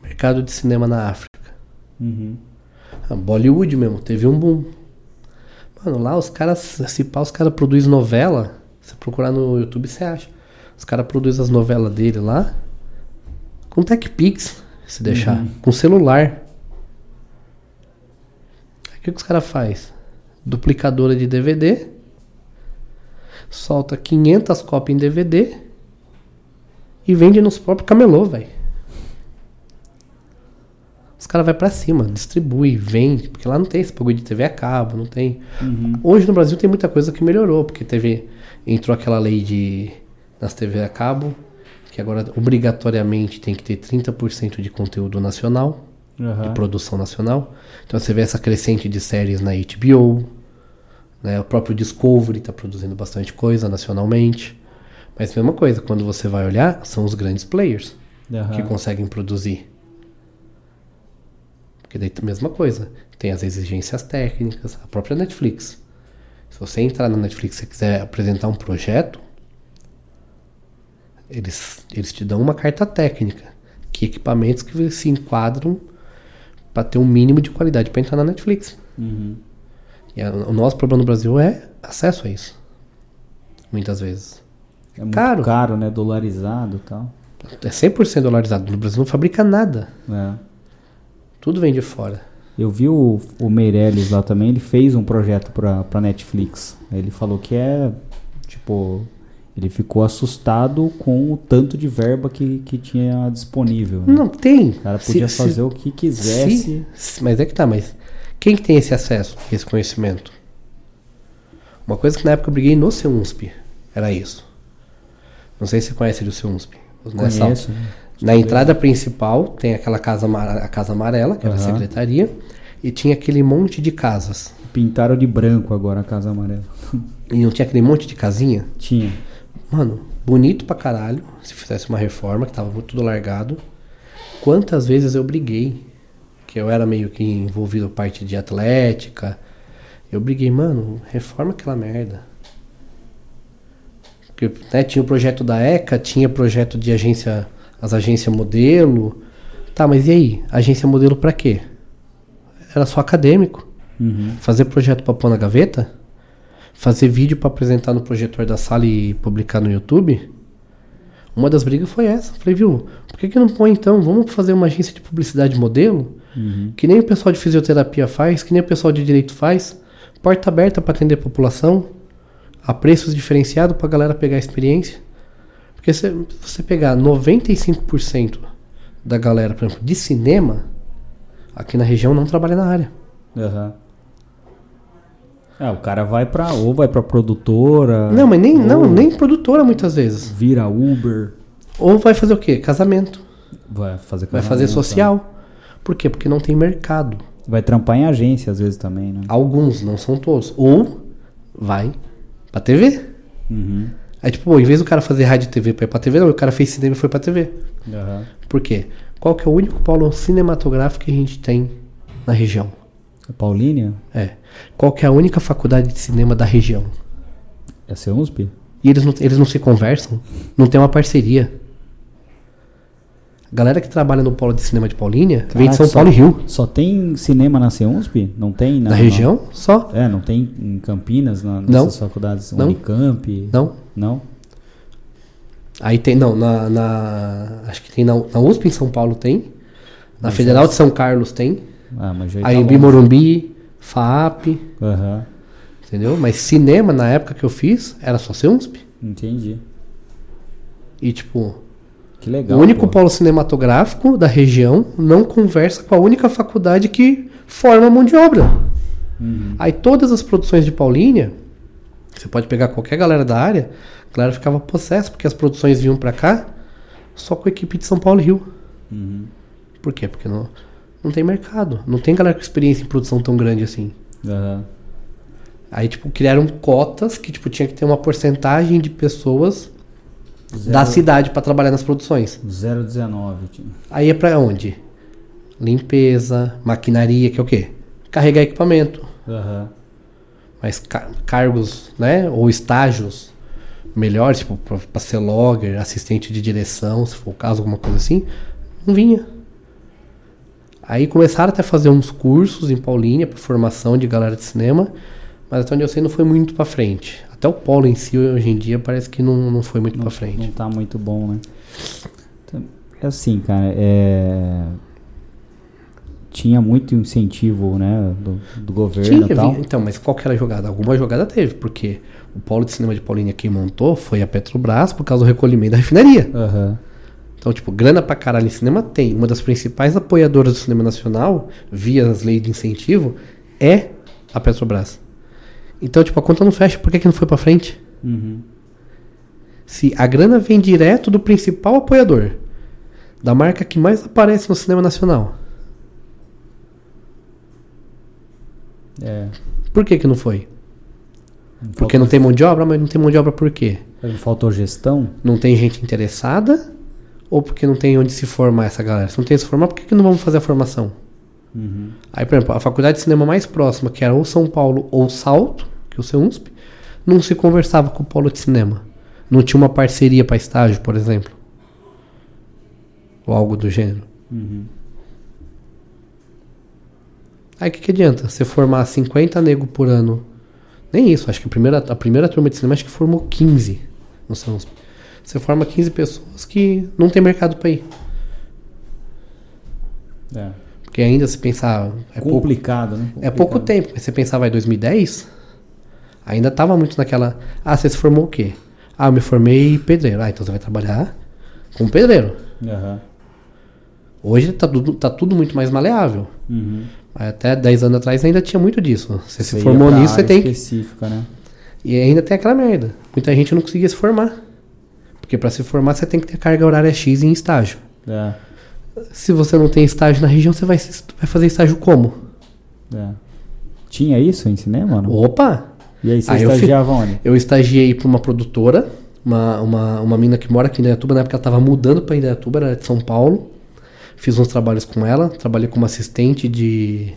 Mercado de cinema na África. Uhum. A Bollywood mesmo, teve um boom. Mano, lá os caras, se pá, os caras produzem novela. Você procurar no YouTube, você acha. Os caras produzem as novelas dele lá com TechPix, se deixar. Uhum. Com celular. O que, que os caras fazem? Duplicadora de DVD. Solta 500 cópias em DVD. E vende nos próprios camelô, velho. Os caras vão pra cima, distribui, vende. Porque lá não tem esse bagulho de TV a cabo, não tem. Uhum. Hoje no Brasil tem muita coisa que melhorou, porque teve entrou aquela lei de nas TV a cabo, que agora obrigatoriamente tem que ter 30% de conteúdo nacional, Aham. de produção nacional. Então você vê essa crescente de séries na HBO, né? O próprio Discovery está produzindo bastante coisa nacionalmente. Mas mesma coisa, quando você vai olhar, são os grandes players Aham. que conseguem produzir. Porque daí a mesma coisa. Tem as exigências técnicas, a própria Netflix. Se você entrar na Netflix e quiser apresentar um projeto, eles, eles te dão uma carta técnica. Que equipamentos que se enquadram para ter um mínimo de qualidade para entrar na Netflix. Uhum. E a- o nosso problema no Brasil é acesso a isso. Muitas vezes. É muito Caro. caro, né? Dolarizado e tal. É 100% dolarizado. No Brasil não fabrica nada. É. Tudo vem de fora. Eu vi o, o Meirelles lá também, ele fez um projeto pra, pra Netflix. Ele falou que é, tipo, ele ficou assustado com o tanto de verba que, que tinha disponível. né? Não tem. O cara Se- podia se- fazer o que quisesse. se- se- mas é que tá, mas quem que tem esse acesso, esse conhecimento? Uma coisa que na época eu briguei no CEUNSP era isso. Não sei se você conhece o CEUNSP. Nessa- Conheço. né? Na entrada principal tem aquela casa, a casa amarela, que era a secretaria, e tinha aquele monte de casas. Pintaram de branco agora a Casa Amarela. E não tinha aquele monte de casinha? Tinha. Mano, bonito pra caralho. Se fizesse uma reforma, que tava tudo largado. Quantas vezes eu briguei? Que eu era meio que envolvido parte de atlética. Eu briguei, mano, reforma aquela merda. Porque, né, tinha o projeto da ECA, tinha projeto de agência, as agências modelo. Tá, mas e aí? Agência modelo pra quê? Era só acadêmico. Uhum. Fazer projeto pra pôr na gaveta? Fazer vídeo pra apresentar no projetor da sala e publicar no YouTube? Uma das brigas foi essa. Falei, viu, por que, que não põe então? Vamos fazer uma agência de publicidade modelo? Uhum. Que nem o pessoal de fisioterapia faz, que nem o pessoal de direito faz. Porta aberta pra atender a população. A preços diferenciados pra galera pegar a experiência. Porque se você pegar 95% da galera, por exemplo, de cinema, aqui na região não trabalha na área. Aham. É, o cara vai pra. Ou vai pra produtora. Não, mas nem, não, nem produtora muitas vezes. Vira Uber. Ou vai fazer o quê? Casamento. Vai fazer Vai fazer casamento, social. Por quê? Porque não tem mercado. tá? Vai trampar em agência às vezes também, né? Alguns, não são todos. Ou vai pra TV. Uhum. Aí, tipo, pô, em vez do cara fazer rádio e TV pra ir pra TV, não, o cara fez cinema e foi pra TV. Aham. Por quê? Qual que é o único polo cinematográfico que a gente tem na região? A Paulínia? É. Qual que é a única faculdade de cinema da região? É a USP? E eles não, eles não se conversam? Não tem uma parceria? A galera que trabalha no polo de cinema de Paulínia vem de Caraca, São só- Paulo e Rio. Só tem cinema na CEUNSP? Não tem na, Na região, só. É, não tem em Campinas, na, Não. nessas faculdades Não. Unicamp? Não. Não? Aí tem, não, na, na- acho que tem na, na USP em São Paulo tem. Na Mas Federal de São Carlos tem. Ah, mas já Aí tá. Morumbi, FAP, Aham, entendeu? Mas cinema, na época que eu fiz, era só ser USP. entendi. E tipo, Que legal. o único pô. polo cinematográfico da região não conversa com a única faculdade que forma mão de obra. Uhum. Aí todas as produções de Paulínia, você pode pegar qualquer galera da área, a galera ficava possessa, porque as produções vinham pra cá só com a equipe de São Paulo e Rio. Uhum. Por quê? Porque não, não tem mercado. Não tem galera com experiência em produção tão grande assim. Aham. Aí, tipo, criaram cotas que, tipo, tinha que ter uma porcentagem de pessoas da Zero- cidade pra trabalhar nas produções. 019. tio. Aí é pra onde? limpeza, maquinaria, que é o quê? Carregar equipamento. Aham. Mas ca- cargos, né? Ou estágios melhores, tipo, pra, pra ser logger, assistente de direção, se for o caso, alguma coisa assim, não vinha. Aí começaram até a fazer uns cursos em Paulínia para formação de galera de cinema, mas até onde eu sei não foi muito pra frente. Até o polo em si, hoje em dia, parece que não, não foi muito pra frente. não tá muito bom, né? Então, É assim, cara, é... Tinha muito incentivo, né, do, do governo Tinha, e tal. então, mas qual que era a jogada? Alguma jogada teve, porque o polo de cinema de Paulínia quem montou foi a Petrobras por causa do recolhimento da refinaria. Aham. Então, tipo, grana pra caralho em cinema tem. Uma das principais apoiadoras do cinema nacional, via as leis de incentivo, é a Petrobras. Então, tipo, a conta não fecha, por que, que não foi pra frente? Uhum. Se a grana vem direto do principal apoiador, da marca que mais aparece no cinema nacional, É. por que que não foi? Porque faltou- não tem mão de obra, mas não tem mão de obra por quê? Faltou gestão? Não tem gente interessada ou porque não tem onde se formar essa galera? Se não tem se formar, por que, que não vamos fazer a formação? Uhum. Aí, por exemplo, a faculdade de cinema mais próxima, que era ou São Paulo ou Salto, que é o CEUNSP, não se conversava com o polo de cinema. Não tinha uma parceria para estágio, por exemplo. Ou algo do gênero. Uhum. Aí o que, que adianta? Você formar 50 nego por ano. Nem isso, acho que a primeira, a primeira turma de cinema acho que formou 15 no CEUNSP. Você forma 15 pessoas que não tem mercado para ir. É. Porque ainda se pensar. É pouco, Complicado, né? é pouco Complicado. tempo. Mas você pensava em 2010, ainda tava muito naquela. Ah, você se formou o quê? Ah, eu me formei pedreiro. Ah, então você vai trabalhar com pedreiro. Aham. Hoje tá tudo, tá tudo muito mais maleável. Uhum. Até 10 anos atrás ainda tinha muito disso. Você se ia formou nisso, você tem específica, né? E ainda tem aquela merda. Muita gente não conseguia se formar. Porque para se formar você tem que ter carga horária X em estágio. É. Se você não tem estágio na região, você vai, vai fazer estágio como? É. Tinha isso em cinema, não? Opa! E aí você Aí eu estagiava onde? Eu estagiei para uma produtora, uma, uma, uma mina que mora aqui em Indaiatuba, na época ela tava mudando para Indaiatuba, era de São Paulo. Fiz uns trabalhos com ela, trabalhei como assistente de.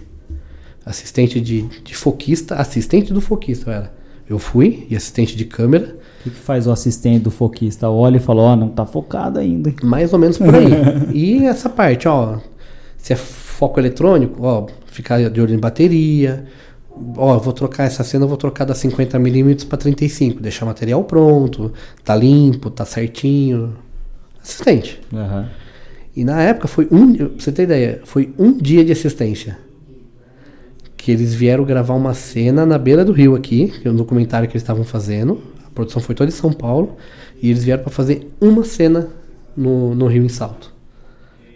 Assistente de, de foquista, assistente do foquista eu era. Eu fui, e assistente de câmera, que, que faz o assistente do foquista? Olha e fala, ó, não tá focado ainda. mais ou menos por aí. e essa parte, ó, se é foco eletrônico, ó, ficar de olho em bateria. Ó, vou trocar essa cena, vou trocar da 50mm para 35, deixar o material pronto, tá limpo, tá certinho. Assistente. Aham. E na época foi um, pra você ter ideia, foi um dia de assistência. Que eles vieram gravar uma cena na beira do rio aqui, que é um documentário que eles estavam fazendo. A produção foi toda em São Paulo. E eles vieram para fazer uma cena no, no Rio em Salto.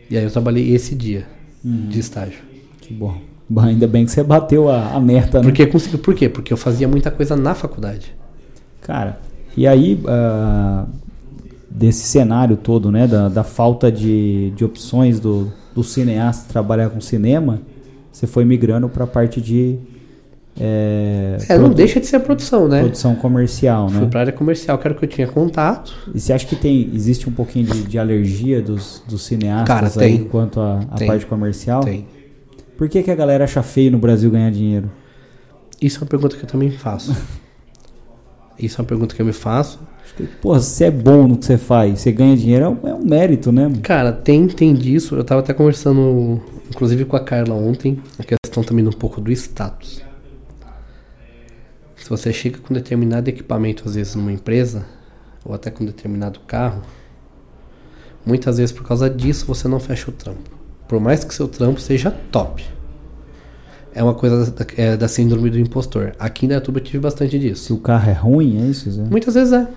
E aí eu trabalhei esse dia de estágio. Que bom. Bom, Ainda bem que você bateu a, a meta, né? Porque consegui, por quê? Porque eu fazia muita coisa na faculdade. Cara, e aí, ah, desse cenário todo, né, da, da falta de, de opções do, do cineasta trabalhar com cinema, você foi migrando para a parte de é, É, não deixa de ser a produção, né? produção comercial, Fui né? pra área comercial, que era o que eu tinha contato. E você acha que tem, existe um pouquinho de, de alergia dos, dos cineastas Cara, aí tem. quanto à parte comercial? Tem. Por que, que a galera acha feio no Brasil ganhar dinheiro? Isso é uma pergunta que eu também faço. Isso é uma pergunta que eu me faço. Pô, se você é bom no que você faz, você ganha dinheiro, é um, é um mérito, né? Cara, tem, tem disso. Eu tava até conversando, inclusive com a Carla ontem, a questão também um pouco do status. Se você chega com determinado equipamento, às vezes, numa empresa, ou até com determinado carro, muitas vezes por causa disso você não fecha o trampo. Por mais que seu trampo seja top. É uma coisa da, é, da síndrome do impostor. Aqui em Dayatuba eu tive bastante disso. Se o carro é ruim, é isso? Zé? Muitas vezes é.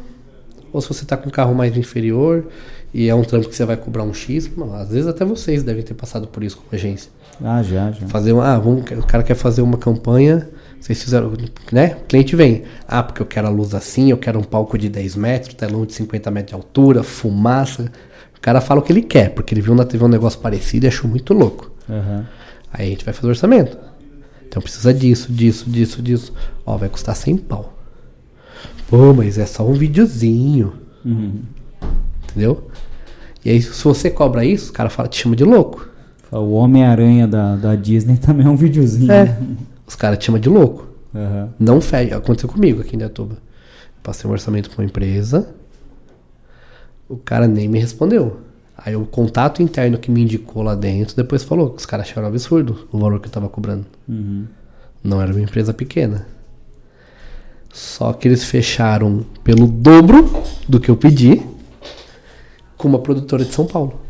Ou se você tá com um carro mais inferior e é um trampo que você vai cobrar um X, não, às vezes até vocês devem ter passado por isso como agência. Ah, já, já. Fazer uma, ah, vamos, o cara quer fazer uma campanha, vocês fizeram, né? O cliente vem, ah, porque eu quero a luz assim, eu quero um palco de 10 metros, telão de 50 metros de altura, fumaça. O cara fala o que ele quer, porque ele viu na TV um negócio parecido e achou muito louco. Aham. Aí a gente vai fazer o orçamento. Então precisa disso, disso, disso, disso. Ó, vai custar 100 pau. Pô, mas é só um videozinho. Uhum. Entendeu? E aí, se você cobra isso, o cara fala, te chama de louco. O Homem-Aranha da, da Disney também é um videozinho. É. Os caras te chamam de louco. Aham. Não fecha. Aconteceu comigo aqui em Datuba. Passei um orçamento pra uma empresa. O cara nem me respondeu. Aí o contato interno que me indicou lá dentro depois falou que os caras acharam absurdo o valor que eu tava cobrando. Uhum. Não era uma empresa pequena. Só que eles fecharam pelo dobro do que eu pedi com uma produtora de São Paulo.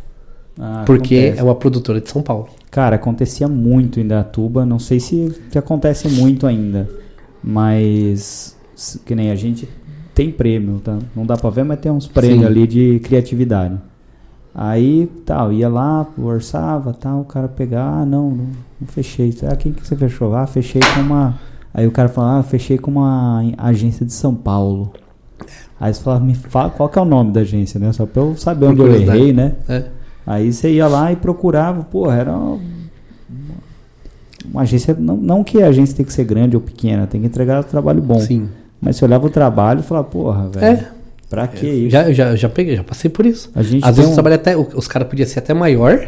Ah, porque acontece. é uma produtora de São Paulo. Cara, acontecia muito em Datuba, não sei se que acontece muito ainda, mas que nem a gente tem prêmio, tá? Não dá pra ver, mas tem uns prêmios Sim. ali de criatividade. Aí, tal, ia lá, orçava, tal, o cara pegava, ah, não, não, não fechei. Ah, quem que você fechou? Ah, fechei com uma... Aí o cara fala, ah, fechei com uma agência de São Paulo. Aí você fala, me fala qual que é o nome da agência, né? Só pra eu saber onde eu errei, né? É. Aí você ia lá e procurava, porra, era uma, uma agência, não, não que a agência tem que ser grande ou pequena, tem que entregar trabalho bom. Sim. Mas você olhava o trabalho e falava, porra, velho, É. pra que isso? Já, já, já peguei, já passei por isso. A gente Às vezes um- o trabalho até. Os caras podiam ser até maior,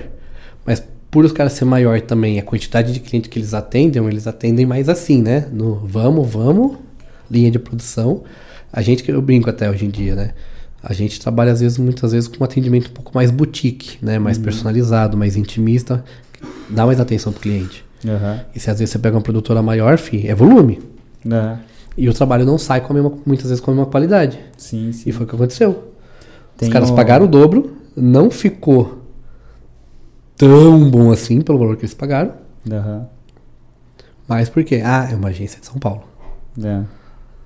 mas por os caras ser maior também, a quantidade de cliente que eles atendem, eles atendem mais assim, né? No vamos, vamos, linha de produção. A gente que eu brinco até hoje em dia, né? A gente trabalha às vezes, muitas vezes, com um atendimento um pouco mais boutique, né? Mais personalizado, mais intimista, dá mais atenção pro cliente. Aham, E se às vezes você pega uma produtora maior, fi, é volume. é, E o trabalho não sai com a mesma, muitas vezes com a mesma qualidade. sim, sim. E foi o que aconteceu. Tem Os caras o- pagaram o dobro, não ficou tão bom assim pelo valor que eles pagaram, Aham, mas por quê? Ah, é uma agência de São Paulo. é.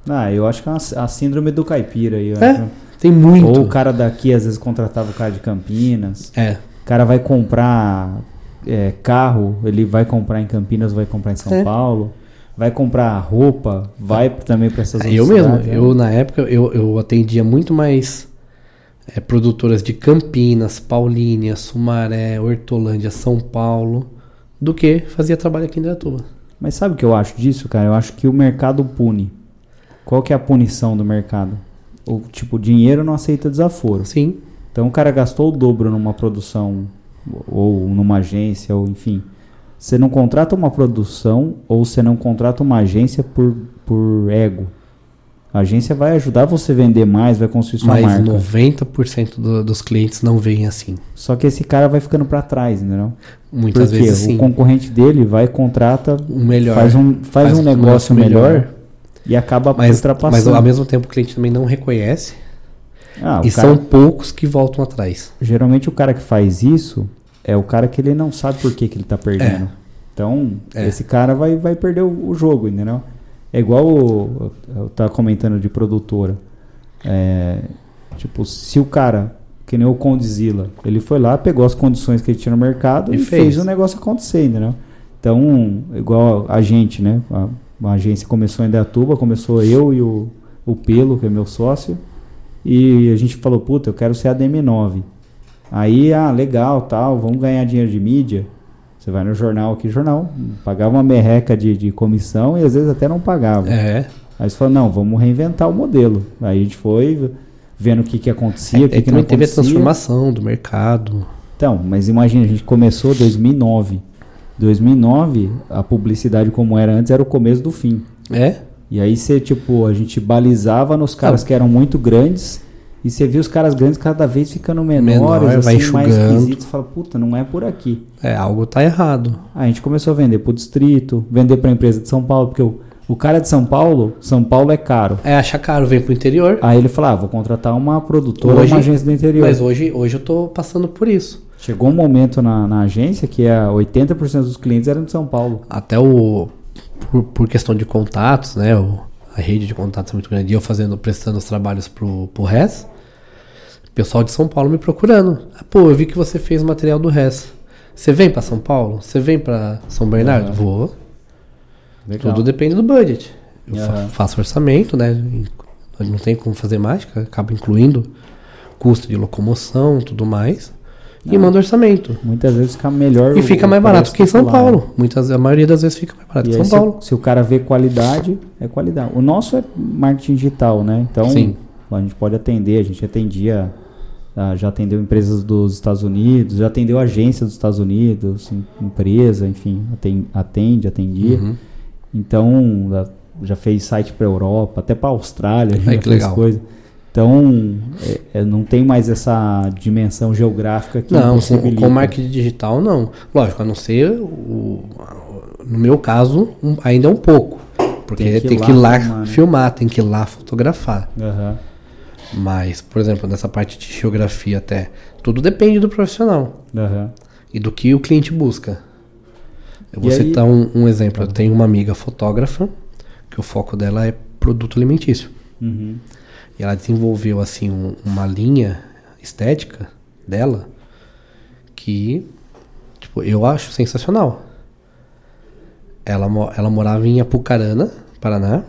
Ah, eu acho que é uma- a síndrome do caipira aí. eu É, acho. tem muito. Ou o cara daqui às vezes contratava o cara de Campinas. É, O cara vai comprar é, carro, ele vai comprar em Campinas, vai comprar em São É. Paulo. Vai comprar roupa, vai também para essas eu outras mesmo. cidades, Eu, né? na época, eu, eu atendia muito mais é, produtoras de Campinas, Paulínia, Sumaré, Hortolândia, São Paulo, do que fazia trabalho aqui em Indaiatuba. Mas sabe o que eu acho disso, cara? Eu acho que o mercado pune. Qual que é a punição do mercado? O tipo, dinheiro não aceita desaforo. Sim, Então o cara gastou o dobro numa produção ou numa agência, ou enfim. Você não contrata uma produção ou você não contrata uma agência por, por ego. A agência vai ajudar você a vender mais, vai construir sua mas marca. 90% do- dos clientes não veem assim. Só que esse cara vai ficando para trás, entendeu? Muitas Porque vezes sim. o concorrente dele vai contrata, O melhor. faz um, faz um negócio melhor, e acaba Mas, mas ultrapassando. ao mesmo tempo o cliente também não reconhece. Ah, e cara- são poucos que voltam atrás. geralmente o cara que faz isso é o cara que ele não sabe por que, que ele tá perdendo. Então, É. esse cara vai, vai perder o, o jogo, entendeu? É igual o, eu tava comentando de produtora. É, tipo, se o cara, que nem o Condzilla, ele foi lá, pegou as condições que ele tinha no mercado E e, fez. fez. o negócio acontecer, entendeu? Então, igual a gente, né? A, a agência começou em Datuba, começou eu e o, o Pelo, que é meu sócio, e a gente falou, puta, eu quero ser a DM9. Aí, ah, legal, tal, vamos ganhar dinheiro de mídia. Você vai no jornal aqui, jornal, pagava uma merreca de, de comissão e às vezes até não pagava. É. Aí você falou, não, vamos reinventar o modelo. Aí a gente foi vendo o que, que acontecia, o Aí que, que não também teve a acontecia. transformação do mercado. Então, mas imagina, a gente começou em 2009. 2009, a publicidade como era antes era o começo do fim. É? E aí você, tipo, a gente balizava nos caras que eram muito grandes e você via os caras grandes cada vez ficando menores, Menor, vai assim, mais enxugando. esquisitos. Você fala, puta, não é por aqui. É, algo tá errado. Aí a gente começou a vender pro distrito, vender pra empresa de São Paulo, porque o, o cara de São Paulo, São Paulo é caro. É, achar caro, vem pro interior. Aí ele falou, ah, vou contratar uma produtora, Hoje- uma agência do interior. Mas hoje, hoje eu tô passando por isso. Chegou um momento na, na agência que é 80% dos clientes eram de São Paulo. Até o. Por, por questão de contatos, né? O, a rede de contatos é muito grande. E eu fazendo, prestando os trabalhos pro, pro RES. O pessoal de São Paulo me procurando. Pô, eu vi que você fez material do RES. Você vem pra São Paulo? Você vem pra São Bernardo? Aham. Vou. Legal. Tudo depende do budget. Eu fa- Aham. faço orçamento, né? Não tem como fazer mágica, acaba incluindo custo de locomoção, tudo mais. E Ah. manda orçamento. Muitas vezes fica melhor. E fica o mais barato que em São. Paulo. Muitas, a maioria das vezes fica mais barato que se, São o- Paulo. se o cara vê qualidade, é qualidade. O nosso é marketing digital, né? Então, Sim. a gente pode atender, a gente atendia ah, já atendeu empresas dos Estados Unidos, já atendeu agência dos Estados Unidos, em- empresa, enfim, aten- atende, atendia. Uhum. Então, já- fez site para Europa, até para Austrália, Ai, já que fez legal. coisa. Então, é- é, não tem mais essa dimensão geográfica que Não, com, possibilita. com marketing digital não. Lógico, a não ser o, no meu caso, um- ainda é um pouco. Porque Tem tem que que, ir lá lá filmar, né? filmar, tem que ir lá fotografar. Aham. Mas, por exemplo, nessa parte de geografia até, tudo depende do profissional Aham. e do que o cliente busca. Eu E vou aí- citar um, um exemplo. Eu tenho uma amiga fotógrafa que o foco dela é produto alimentício. Uhum. E ela desenvolveu assim um- uma linha estética dela que tipo, eu acho sensacional. Ela, ela morava em Apucarana, Paraná,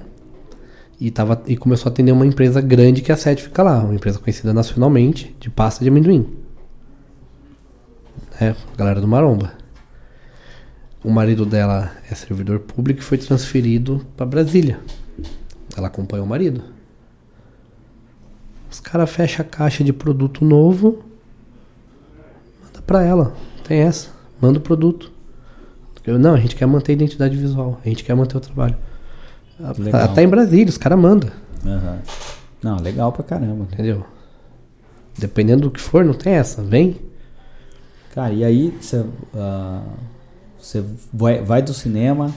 e, tava, e começou a atender uma empresa grande que a Sete fica lá, uma empresa conhecida nacionalmente de pasta de amendoim. É, galera do Maromba. O marido dela é servidor público e foi transferido para Brasília. Ela acompanha o marido. Os caras fecham a caixa de produto novo, manda pra ela. Tem essa. Manda o produto. Eu, não, a gente quer manter a identidade visual. A gente quer manter o trabalho. Legal. Até em Brasília, os caras mandam. Aham. Não, legal pra caramba. Entendeu? Dependendo do que for, não tem essa. Vem. Cara, e aí você ah, você vai, vai do cinema,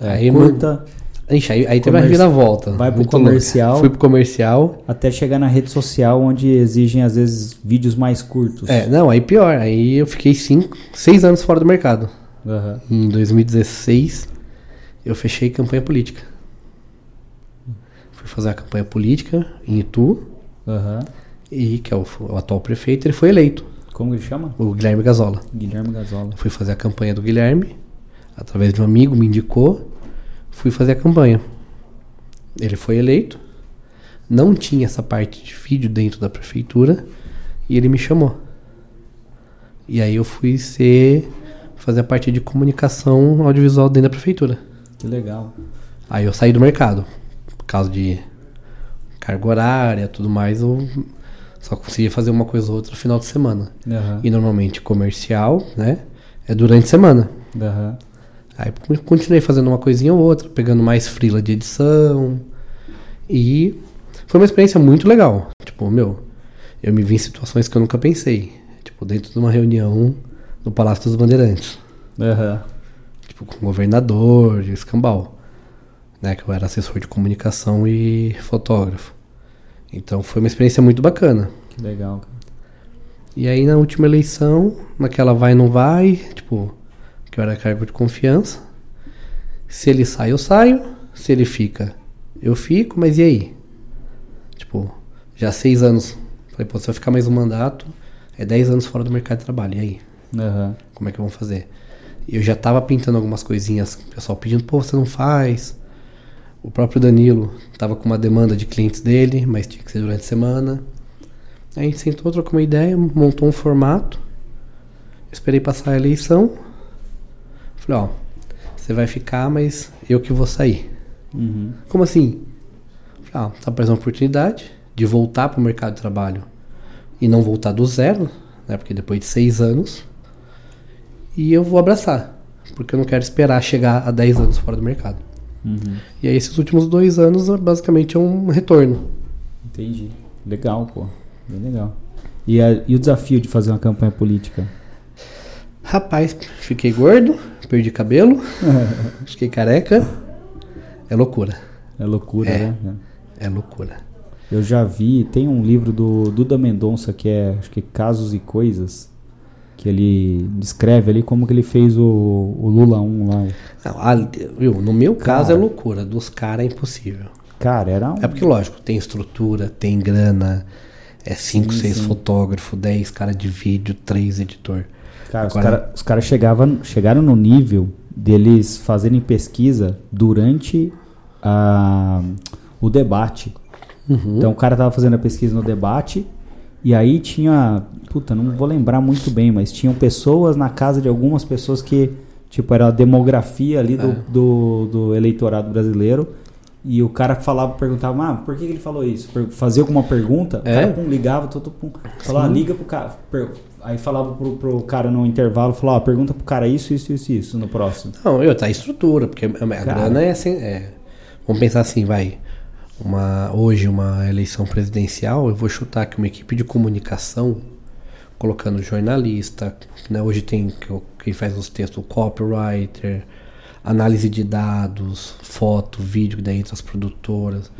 é, Aí, curta, Ixi, aí, aí teve Comerci- reviravolta. vai pro muito comercial. Fui pro comercial. até chegar na rede social onde exigem às vezes vídeos mais curtos. É, não, aí pior. Aí eu fiquei cinco, seis anos fora do mercado. Aham. Em 2016, eu fechei campanha política. Fui fazer a campanha política em Itu, Aham. e que é o, o atual prefeito, ele foi eleito, Como ele chama? o Guilherme Gazola. Guilherme Gazola. Fui fazer a campanha do Guilherme, através de um amigo me indicou, fui fazer a campanha. Ele foi eleito, não tinha essa parte de vídeo dentro da prefeitura, e ele me chamou. E aí eu fui ser fazer a parte de comunicação audiovisual dentro da prefeitura. Que legal. Aí eu saí do mercado. Por causa de carga horária tudo mais, eu só conseguia fazer uma coisa ou outra no final de semana. Aham. E normalmente comercial, né? É durante a semana. Aham. Aí continuei fazendo uma coisinha ou outra, pegando mais frila de edição. E foi uma experiência muito legal. Tipo, meu, eu me vi em situações que eu nunca pensei. Tipo, dentro de uma reunião no Palácio dos Bandeirantes. Aham. tipo, com o governador e o escambau, né, que eu era assessor de comunicação e fotógrafo. Então foi uma experiência muito bacana. Que legal. cara. E aí na última eleição, naquela vai não vai, tipo, que eu era cargo de confiança. Se ele sai, eu saio. Se ele fica, eu fico, mas e aí? Tipo, já seis anos. Falei, pô, se eu ficar mais um mandato, é dez anos fora do mercado de trabalho. E aí? Aham. Como é que vão fazer? Eu já tava pintando algumas coisinhas, o pessoal pedindo, pô, você não faz. O próprio Danilo tava com uma demanda de clientes dele, mas tinha que ser durante a semana. Aí a gente sentou, trocou uma ideia, montou um formato. Esperei passar a eleição. Falei, ó, você vai ficar, mas eu que vou sair. Uhum. Como assim? Falei, ah, tá aparecendo uma oportunidade de voltar pro mercado de trabalho e não voltar do zero, né? Porque depois de seis anos. E eu vou abraçar. Porque eu não quero esperar chegar a 10 anos fora do mercado. Uhum. E aí esses últimos dois anos basicamente é um retorno. Entendi. Legal, pô. Bem legal. E, a- e o desafio de fazer uma campanha política? Rapaz, fiquei gordo, perdi cabelo, fiquei careca. É loucura. É loucura, É. né? É loucura. Eu já vi, tem um livro do Duda Mendonça que é, acho que Casos e Coisas, que ele descreve ali como que ele fez o, o Lula 1 lá. Não, a- viu, no meu caso Cara. é loucura, dos caras é impossível. Cara, era um... É porque, lógico, tem estrutura, tem grana, é 5, Sim, 6 sim. fotógrafos, 10 cara de vídeo, 3 editor. Cara, os Agora- caras cara chegavam, chegaram no nível deles fazerem pesquisa durante a, o debate. Uhum. Então o cara tava fazendo a pesquisa no debate e aí tinha, puta, não vou lembrar muito bem, mas tinham pessoas na casa de algumas pessoas que, tipo, era a demografia ali do, É. do, do eleitorado brasileiro e o cara falava, perguntava, ah, por que ele falou isso? Fazia alguma pergunta, É. o cara pum, ligava, todo, pum, falava, ah, liga pro cara. Aí falava pro, pro cara no intervalo, falava, pergunta pro cara isso, isso, isso, isso no próximo. Não, eu tá a estrutura, porque a Cara. grana é assim. É, vamos pensar assim, vai. Uma, hoje, uma eleição presidencial, eu vou chutar que uma equipe de comunicação, colocando jornalista, né, hoje tem que quem faz os textos, o copywriter, análise de dados, foto, vídeo, daí entra as produtoras.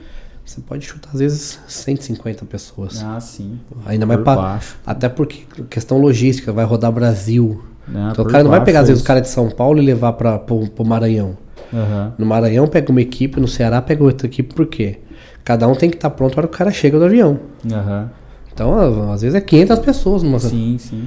Você pode chutar às vezes 150 pessoas. Ah, sim. Ainda mais baixo. Até porque questão logística, vai rodar Brasil. Ah, Então, o cara não vai pegar às vezes o cara de São Paulo e levar para pro Maranhão. Aham. No Maranhão pega uma equipe, no Ceará pega outra equipe, por quê? Cada um tem que estar pronto na hora que o cara chega do avião. Aham. Então, às vezes é 500 pessoas. Numa... Sim, sim.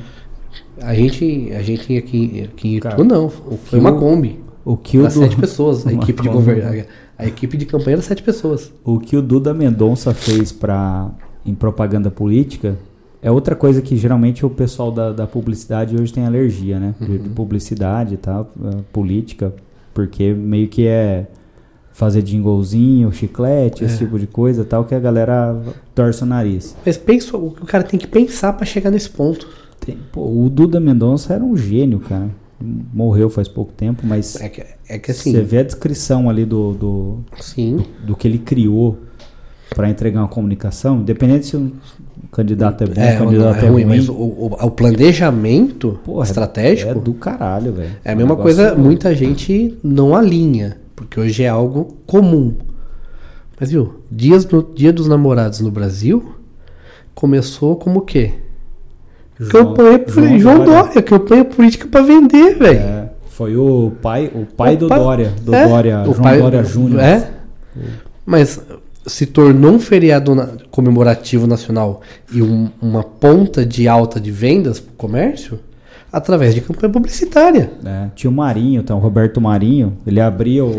A gente, a gente aqui, aqui em Itu, não. Foi uma o- Kombi. O que o, Para Du- sete pessoas. A equipe, de governo, a equipe de campanha era sete pessoas. o que o Duda Mendonça fez pra, em propaganda política é outra coisa que geralmente o pessoal da, da publicidade hoje tem alergia, né? De, de publicidade e tal, eh, política, porque meio que é fazer jinglezinho, chiclete, esse É. tipo de coisa tal, que a galera torce o nariz. Mas pensa o cara tem que pensar para chegar nesse ponto. Tem- pô, o Duda Mendonça era um gênio, cara. Morreu faz pouco tempo, mas É que, é que assim, você vê a descrição ali do, do, sim. do que ele criou para entregar uma comunicação, independente se o candidato é bom, É, o candidato é é ruim, ruim, mas o, o- o planejamento porra, estratégico é do caralho, velho. É a mesma coisa, muita gente não alinha, porque hoje é algo comum. Mas viu, dias no, Dia dos Namorados no Brasil começou como o quê? João- campanha João, João Dória. campanha política pra vender, velho. É, foi o pai, o pai O do pai- Dória, do é, Dória, o João pai- Dória Júnior. É. Mas se tornou um feriado na- comemorativo nacional e um- uma ponta de alta de vendas pro comércio através de campanha publicitária. É, tinha o Marinho, então, o Roberto Marinho, ele abria o,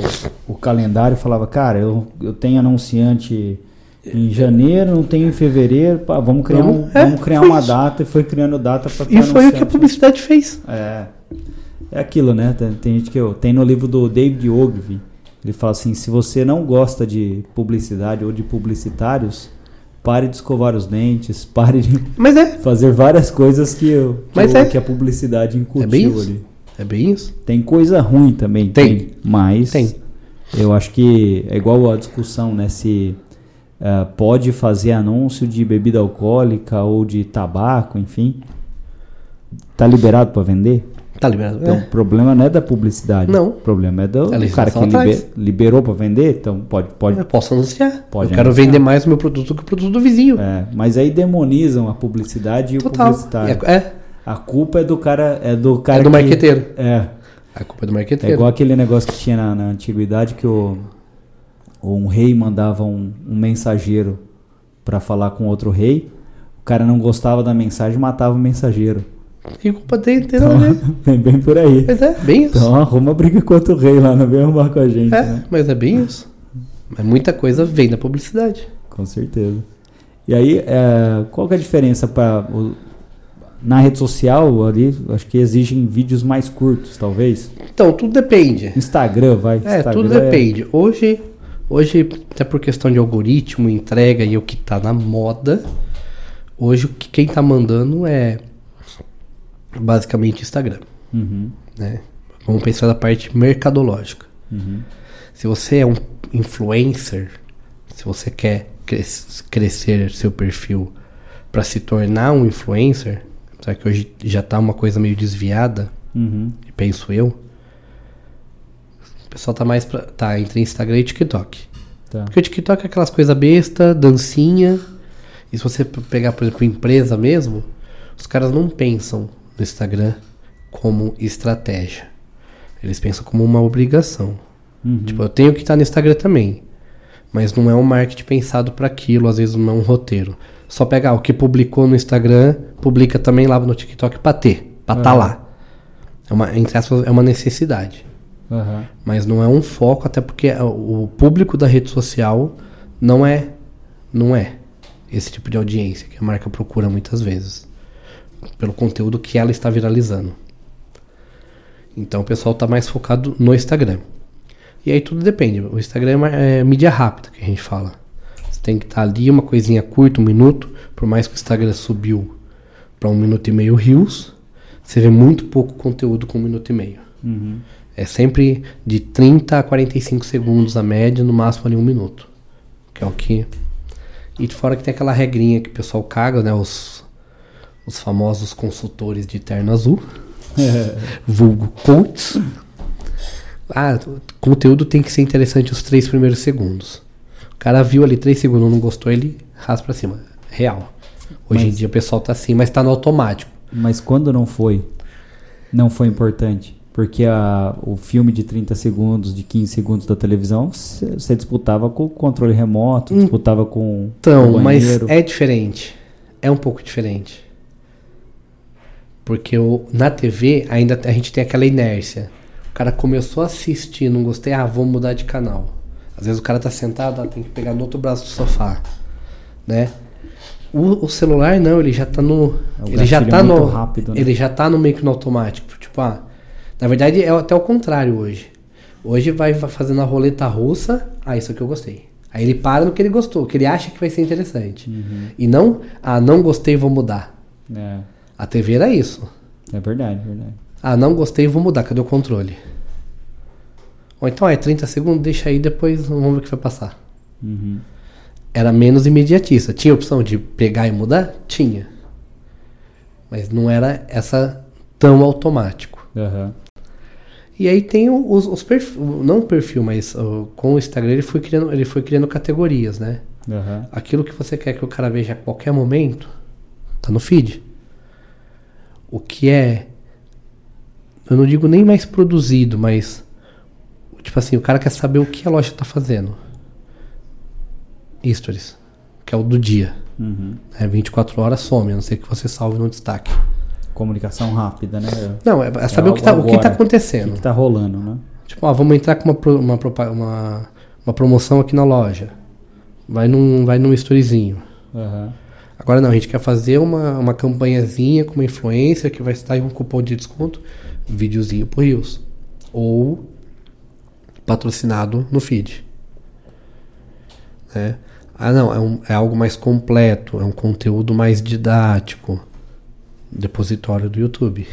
o calendário e falava, cara, eu, eu tenho anunciante em janeiro, não tenho em fevereiro, pá, vamos criar, um- é, vamos criar uma isso. data e foi criando data para E foi o que a publicidade fez. É. É aquilo, né? Tem, tem gente que eu. Tem no livro do David Ogilvy. Ele fala assim: se você não gosta de publicidade ou de publicitários, pare de escovar os dentes, pare de é, fazer várias coisas que, o- que, o- é. que a publicidade incutiu É bem isso. ali. é bem isso. Tem coisa ruim também, Tem. mas Tem. eu acho que é igual a discussão, né? Se ah, pode fazer anúncio de bebida alcoólica ou de tabaco, enfim. Tá liberado para vender? Tá liberado. Então, É. o problema não é da publicidade. Não. O problema é do, É do cara que legislação liber- liberou para vender. Então, pode. pode Eu posso anunciar. Pode eu quero anunciar. vender mais o meu produto do que o produto do vizinho. é, mas aí demonizam a publicidade e o Total. publicitário. É, é, A culpa é do cara. É do cara. é do que- marqueteiro. É. A culpa é do É marqueteiro. igual aquele negócio que tinha na, na antiguidade que o, um rei mandava um, um mensageiro para falar com outro rei. O cara não gostava da mensagem matava o mensageiro. E culpa tem, tem Então, ver. vem bem por aí. Mas é, bem isso. Então arruma briga contra o rei lá, não vem arrumar com a gente, é, né? mas é bem isso. Mas muita coisa vem da publicidade. Com certeza. E aí, é, qual que é a diferença para na rede social ali? Acho que exigem vídeos mais curtos, talvez. Então, tudo depende. Instagram, vai. É, Instagram tudo depende. Hoje, hoje, até por questão de algoritmo, entrega e o que tá na moda, hoje que quem tá mandando é basicamente Instagram, Uhum, né? Vamos pensar da parte mercadológica. uhum. Se você é um influencer, se você quer cres- crescer seu perfil para se tornar um influencer, só que hoje já tá uma coisa meio desviada, Uhum. penso eu. O pessoal tá mais pra, tá entre Instagram e TikTok. Tá. Porque o TikTok é aquelas coisas besta, dancinha. E se você pegar, por exemplo, empresa mesmo, os caras não pensam no Instagram como estratégia. Eles pensam como uma obrigação. Uhum. Tipo, eu tenho que estar no Instagram também. Mas não é um marketing pensado para aquilo, às vezes não é um roteiro. Só pegar o que publicou no Instagram, publica também lá no TikTok pra ter, pra tá Aham. lá. É uma, entre aspas, é uma necessidade. Mas não é um foco, até porque o público da rede social não é não é esse tipo de audiência que a marca procura muitas vezes. Pelo conteúdo que ela está viralizando. Então o pessoal está mais focado no Instagram. E aí tudo depende. O Instagram é, é mídia rápida que a gente fala. Você tem que estar ali, uma coisinha curta, um minuto. Por mais que o Instagram subiu para um minuto e meio rios, você vê muito pouco conteúdo com um minuto e meio. Uhum. É sempre de 30 a 45 segundos a média, no máximo ali um minuto. Que é o que. E fora que tem aquela regrinha que o pessoal caga, né? Os, os famosos consultores de terno azul. vulgo coach. Ah, conteúdo tem que ser interessante os três primeiros segundos. O cara viu ali três segundos, não gostou, ele raspa pra cima. Real. Hoje Mas- em dia o pessoal tá assim, mas tá no automático. Mas quando não foi, não foi importante. Porque a, o filme de 30 segundos, de 15 segundos da televisão, você disputava com o controle remoto, disputava com Então, mas é diferente. É um pouco diferente. Porque o, na TV ainda a gente tem aquela inércia. O cara começou a assistir, não gostei, ah, vou mudar de canal. Às vezes o cara tá sentado, ah, tem que pegar no outro braço do sofá, né? O, o celular não, ele já tá no, É, ele já tá é no, rápido, né? ele já tá no meio que no automático, tipo, ah, na verdade é até o contrário hoje. Hoje vai fazendo a roleta russa, ah, isso aqui eu gostei. Aí ele para no que ele gostou, que ele acha que vai ser interessante. Uhum. E não, ah, não gostei, vou mudar. É, A TV era isso. é verdade, verdade. Ah, não gostei, vou mudar, cadê o controle? Ou então, é 30 segundos, deixa aí, depois vamos ver o que vai passar. Uhum. Era menos imediatista. Tinha opção de pegar e mudar? Tinha. Mas não era essa tão automático. Aham. E aí tem os, os perfis, não o perfil, mas ó, com o Instagram ele foi criando, ele foi criando categorias, né? Aham. Aquilo que você quer que o cara veja a qualquer momento, tá no feed. O que é. Eu não digo nem mais produzido, mas. Tipo assim, o cara quer saber o que a loja tá fazendo. Stories. Que é o do dia. Uhum. É 24 horas some, a não ser que você salve no destaque. Comunicação rápida, né? Não, é, é saber o, algo que tá, o que tá agora. O que, acontecendo. que tá rolando, né? Tipo, ó, vamos entrar com uma, uma, uma, uma promoção aqui na loja. Vai num, vai num storyzinho. Aham. Agora não, a gente quer fazer uma, uma campanhazinha com uma influencer que vai estar em um cupom de desconto, videozinho pro Rios. Ou patrocinado no feed. Né? Ah não, é, um- é algo mais completo, é um conteúdo mais didático. Depositório do YouTube.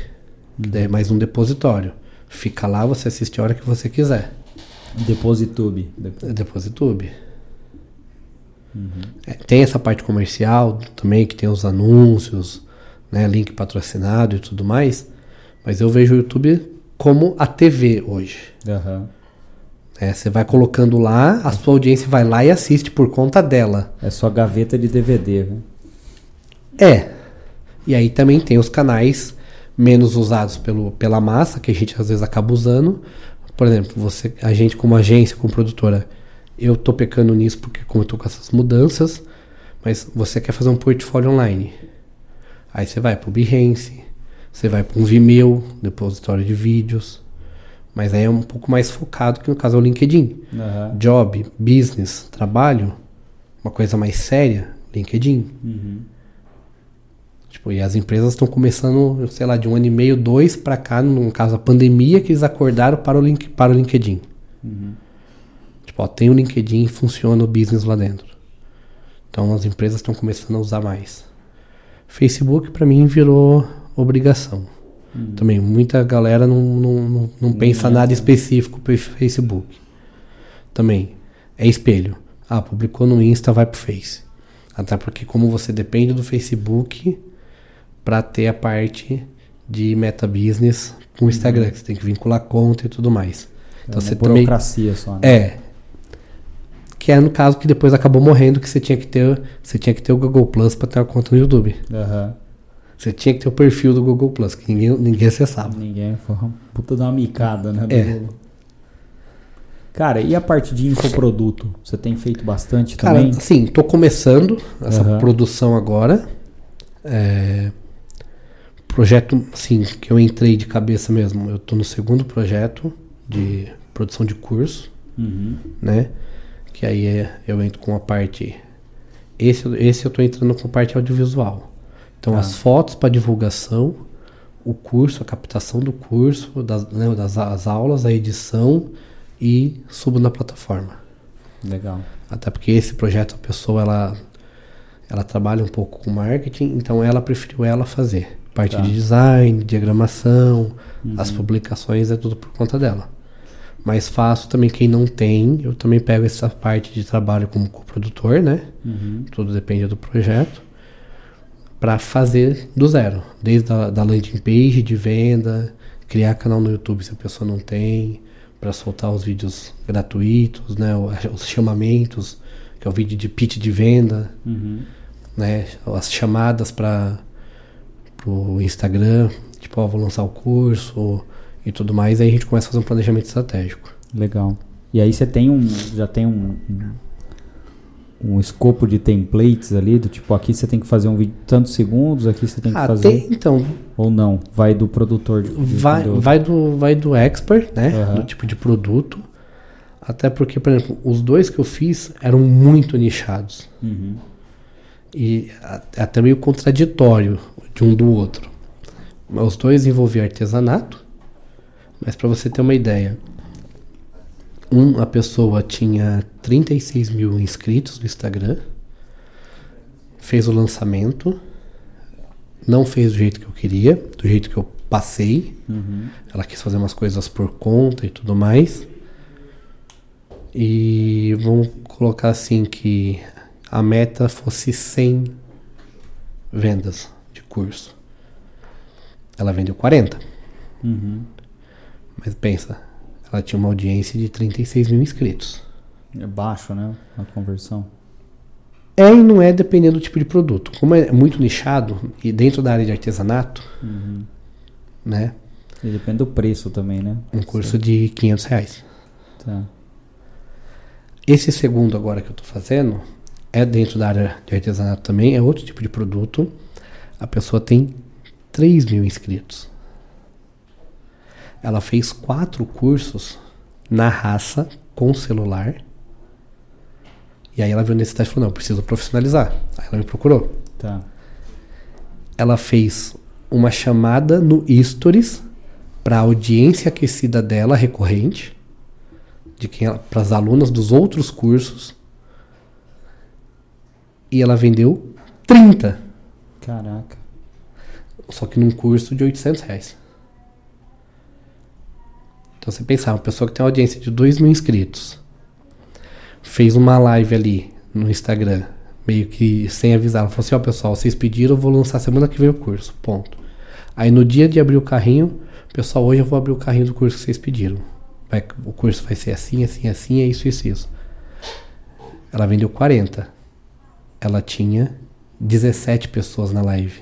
Daí é mais um depositório. Fica lá, você assiste a hora que você quiser. Depositube. É Depositube. É, tem essa parte comercial também, que tem os anúncios, né, link patrocinado e tudo mais. Mas eu vejo o YouTube como a TV hoje. Aham. É, você vai colocando lá, a sua audiência vai lá e assiste por conta dela. É só gaveta de DVD, né? É. E aí também tem os canais menos usados pelo, pela massa, que a gente às vezes acaba usando. Por exemplo, você, a gente como agência, como produtora, eu tô pecando nisso porque como eu tô com essas mudanças, mas você quer fazer um portfólio online. Aí você vai pro Behance, você vai para um Vimeo, depositório de vídeos. Mas aí é um pouco mais focado, que no caso é o LinkedIn. Aham. Job, business, trabalho, uma coisa mais séria, LinkedIn. Uhum. Tipo, e as empresas estão começando, sei lá, de um ano e meio, dois pra cá, no caso a pandemia, que eles acordaram para o, link, para o LinkedIn. Uhum. Tipo, ó, tem o LinkedIn e funciona o business lá dentro. Então as empresas estão começando a usar mais. Facebook pra mim virou obrigação. Também muita galera não, não, não, não pensa entra. nada específico pro Facebook. Também é espelho. Ah, publicou no Insta, vai pro Face. Até porque como você depende do Facebook para ter a parte de meta business com o Instagram, que você tem que vincular conta e tudo mais. É Então uma você burocracia só, né? é. Que é no caso que depois acabou morrendo que você tinha que ter, você tinha que ter o Google Plus para ter uma conta no YouTube. Aham. Você tinha que ter o perfil do Google Plus, que ninguém, ninguém acessava. Ninguém foi uma puta de uma micada, né? do É. Google. Cara, e a parte de infoproduto? Você tem feito bastante Cara, também? assim, tô começando essa Aham. produção agora. É, projeto, assim, que eu entrei de cabeça mesmo. Eu tô no segundo projeto de produção de curso. Uhum. né? Que aí é, eu entro com a parte. Esse, esse eu tô entrando com a parte audiovisual. Então Tá. as fotos para divulgação, o curso, a captação do curso, das, né, das as aulas, a edição e subo na plataforma. Legal. Até porque esse projeto, a pessoa, ela, ela trabalha um pouco com marketing, então ela preferiu ela fazer. Parte Tá. de design, diagramação, as publicações, é tudo por conta dela. Mas faço também quem não tem, eu também pego essa parte de trabalho como coprodutor, né? Uhum. Tudo depende do projeto. Para fazer do zero. Desde a da landing page de venda, criar canal no YouTube se a pessoa não tem, para soltar os vídeos gratuitos, né? Os chamamentos, que é o vídeo de pitch de venda, Uhum. né? As chamadas para o Instagram, tipo, ó, vou lançar o curso e tudo mais. Aí a gente começa a fazer um planejamento estratégico. Legal. E aí você tem um. Já tem um. um escopo de templates ali, do tipo, aqui você tem que fazer um vídeo de tantos segundos, aqui você tem que Ah, fazer. tem, então, Ou não? Vai do produtor de, Vai, vai, do, vai do expert, né? Aham. Do tipo de produto. Até porque, por exemplo, os dois que eu fiz eram muito nichados. Uhum. E é até meio contraditório de um do outro. Os dois envolviam artesanato. Mas para você ter uma ideia, um, a pessoa tinha 36 mil inscritos no Instagram, fez o lançamento, não fez do jeito que eu queria, do jeito que eu passei. Uhum. Ela quis fazer umas coisas por conta e tudo mais. E vamos colocar assim que a meta fosse 100 vendas de curso. Ela vendeu 40. Uhum. Mas pensa, ela tinha uma audiência de 36 mil inscritos. É baixo, né? A conversão. É e não é dependendo do tipo de produto. Como é muito nichado e dentro da área de artesanato, Uhum. né? E depende do preço também, né? Um curso de 500 reais. Tá. Esse segundo agora que eu tô fazendo é dentro da área de artesanato também, é outro tipo de produto. A pessoa tem 3 mil inscritos. Ela fez quatro cursos na raça com celular. E aí ela viu necessidade e falou, não, eu preciso profissionalizar. Aí ela me procurou. Tá. Ela fez uma chamada no Stories para a audiência aquecida dela recorrente, de quem para as alunas dos outros cursos. E ela vendeu 30, Caraca. só que num curso de 800 reais. Então você pensar, uma pessoa que tem uma audiência de 2 mil inscritos, fez uma live ali no Instagram, meio que sem avisar. Ela falou assim: Ó, pessoal, vocês pediram, eu vou lançar semana que vem o curso. Ponto. Aí no dia de abrir o carrinho, pessoal, hoje eu vou abrir o carrinho do curso que vocês pediram. Vai- o curso vai ser assim, assim, assim, é isso, isso, isso. Ela vendeu 40. Ela tinha 17 pessoas na live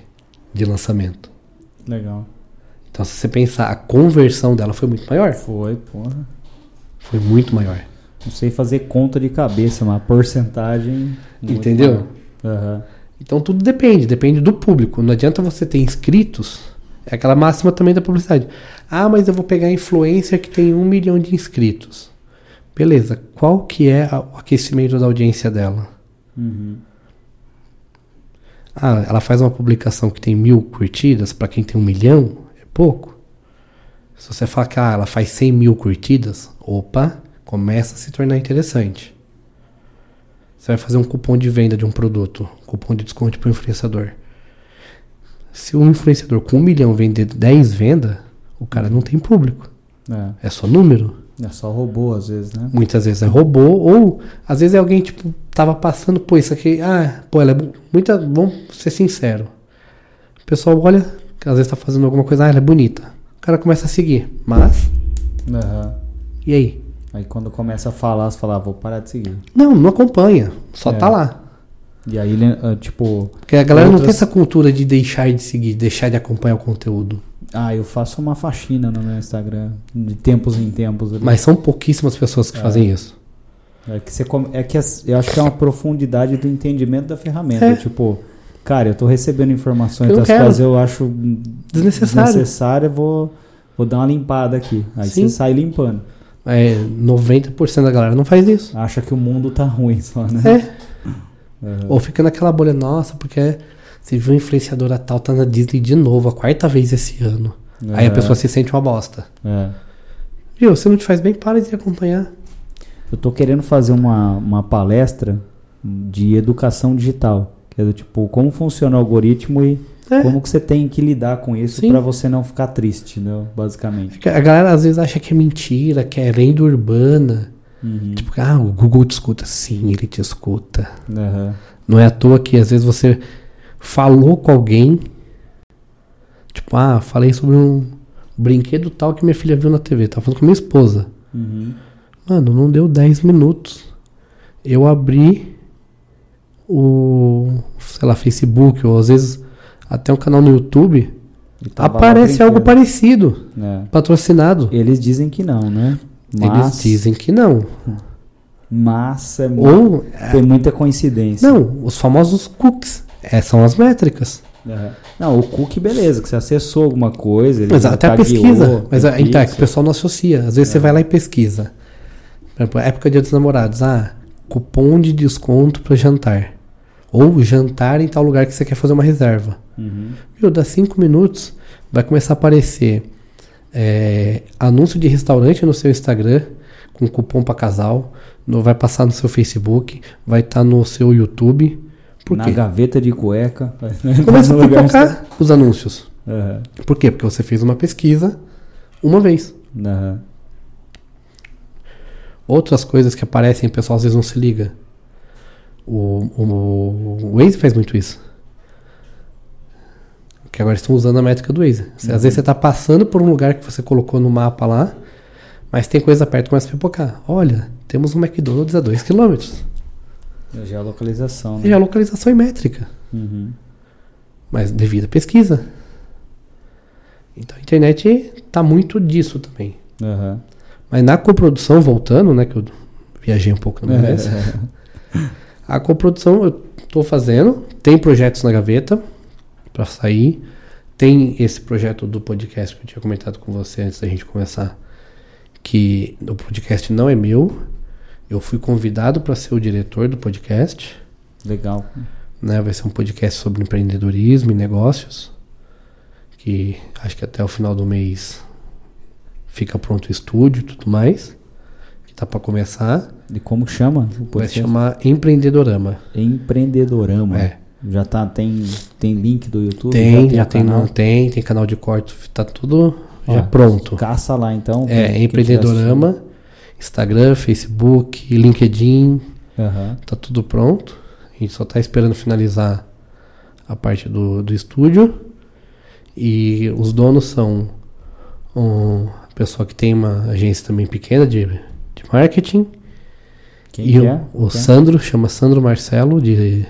de lançamento. Legal. Então, se você pensar, a conversão dela foi muito maior. Foi, porra. Foi muito maior. Não sei fazer conta de cabeça, mas a porcentagem. Entendeu? Aham. Então tudo depende, depende do público. Não adianta você ter inscritos. É aquela máxima também da publicidade. Ah, mas eu vou pegar a influencer que tem um milhão de inscritos. Beleza, qual que é o aquecimento da audiência dela? Uhum. Ah, ela faz uma publicação que tem mil curtidas, para quem tem um milhão, é pouco. Se você falar que ah, ela faz 100 mil curtidas, opa, começa a se tornar interessante. Você vai fazer um cupom de venda de um produto, cupom de desconto para o influenciador. Se um influenciador com um milhão vender 10 vendas, o cara não tem público. É. É só número. É só robô às vezes, né? Muitas vezes é robô, ou às vezes é alguém, tipo, tava passando, pô, isso aqui, ah, pô, ela é muita. Vamos ser sincero. O pessoal olha, que às vezes tá fazendo alguma coisa, ah, ela é bonita. O cara começa a seguir. Mas, Aham. e aí? Aí quando começa a falar, você fala, ah, vou parar de seguir. Não, não acompanha. Só É. tá lá. E aí, ah, tipo, Porque a galera não tem Outras- essa cultura de deixar de seguir, deixar de acompanhar o conteúdo. Ah, eu faço uma faxina no meu Instagram, de tempos em tempos. ali. Mas são pouquíssimas pessoas que É. fazem isso. É que, você é que eu acho que é uma profundidade do entendimento da ferramenta. É. Tipo, cara, eu tô recebendo informações Eu das quero. quais eu acho Desnecessário. desnecessária, vou, vou dar uma limpada aqui. Aí Sim. você sai limpando. É, 90% da galera não faz isso. Acha que o mundo tá ruim só, né? É. Aham. Ou fica naquela bolha, nossa, porque você viu a influenciadora tal, tá na Disney de novo, a quarta vez esse ano. Aí a É, pessoa se sente uma bosta. É. Viu, se não te faz bem, para de acompanhar. Eu tô querendo fazer uma, uma palestra de educação digital. Que é do tipo, como funciona o algoritmo e É. como que você tem que lidar com isso para você não ficar triste, né? Basicamente. A galera às vezes acha que é mentira, que é lenda urbana. Uhum. Tipo, ah, o Google te escuta. Sim, ele te escuta. Aham. Não é à toa que às vezes você falou com alguém. Tipo, ah, falei sobre um brinquedo tal que minha filha viu na TV. Tava falando com minha esposa. Uhum. Mano, não deu 10 minutos. Eu abri o, sei lá, Facebook, ou às vezes até um canal no YouTube. Aparece algo parecido, É. patrocinado. Eles dizem que não, né? Eles Mas, dizem que não. mas é Ou, tem muita coincidência. não, os famosos cookies. É, são as métricas. Aham. Não, o cookie, beleza, que você acessou alguma coisa. Ele Mas até a pesquisa. Mas a, então, é que o pessoal não associa. Às vezes você vai lá e pesquisa. Por exemplo, época dia dos namorados. Ah, cupom de desconto para jantar. Ou jantar em tal lugar que você quer fazer uma reserva. Uhum. Viu, dá cinco minutos, vai começar a aparecer é, anúncio de restaurante no seu Instagram, com cupom para casal. vai passar no seu Facebook, vai estar no seu YouTube. Por Na quê? gaveta de cueca. Começa a pipocar os anúncios. Aham. Por quê? Porque você fez uma pesquisa uma vez. Aham. Outras coisas que aparecem, o pessoal às vezes não se liga. O, o, o Waze faz muito isso. Que agora estão usando a métrica do Waze. Às vezes você está passando por um lugar que você colocou no mapa lá, mas tem coisa perto que começa a pipocar. Olha, temos um McDonald's a 2km. É geolocalização, E né? a localização é métrica, Uhum. mas devido à pesquisa. Então a internet está muito disso também. Aham. Mas na coprodução, voltando, né, que eu viajei um pouco na minha vez. A coprodução eu tô fazendo, tem projetos na gaveta para sair. Tem esse projeto do podcast que eu tinha comentado com você antes da gente começar, que o podcast não é meu. Eu fui convidado para ser o diretor do podcast, Legal. né? Vai ser um podcast sobre empreendedorismo e negócios, que acho que até o final do mês fica pronto o estúdio e tudo mais, que tá para começar. E como chama? Vai chamar Empreendedorama. Empreendedorama. É. Já tá, tem, tem link do YouTube? Tem, já o tem, canal? no- tem, tem canal de corte, tá tudo já Ó, pronto. Caça lá então. É, Empreendedorama, Instagram, Facebook, LinkedIn. Aham. tá tudo pronto. A gente só tá esperando finalizar a parte do, do estúdio. E os donos são um pessoa que tem uma agência também pequena de, de marketing. Quem e o, é? o Quem é? Sandro, chama Sandro Marcelo, de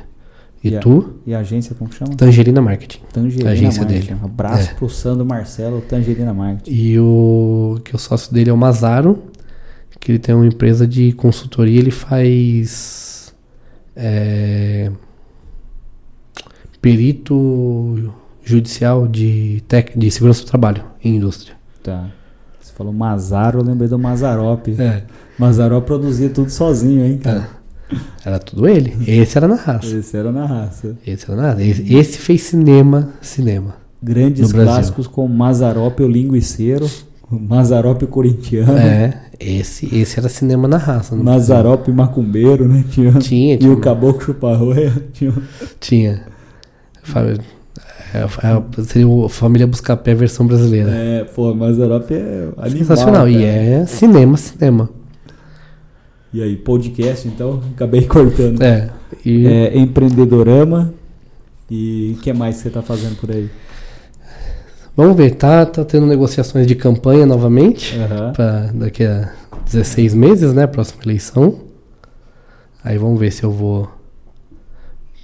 E a- Itu, E a agência como que chama? Tangerina Marketing. Tangerina a agência Marketing. dele. Um abraço É. pro Sandro Marcelo, Tangerina Marketing. E o que o sócio dele é o Mazaro, que ele tem uma empresa de consultoria, ele faz é, perito judicial de, tec, de segurança do trabalho em indústria. Tá. Você falou Mazaro, eu lembrei do Mazarop. É. Mazarop produzia tudo sozinho, hein, cara? Era tudo ele. Esse era na raça. Esse era na raça. Esse era na raça. Esse, esse fez cinema, cinema. Grandes clássicos como Mazarop o Linguiceiro, Mazarop Corintiano, É, esse, esse era cinema na raça. Mazarop Macumbeiro, né? Tinha, Tinha, E tinha. o Caboclo Chuparroia. Tinha... Tinha. É, é, seria o Família Buscapé versão brasileira. É, pô, Mazarop é animal, Sensacional. E cara. é cinema, cinema. E aí, podcast, então, acabei cortando. É. E É, empreendedorama. E o que mais você tá fazendo por aí? Vamos ver, tá, tá tendo negociações de campanha novamente. Pra daqui a 16 meses, né? Próxima eleição. Aí vamos ver se eu vou.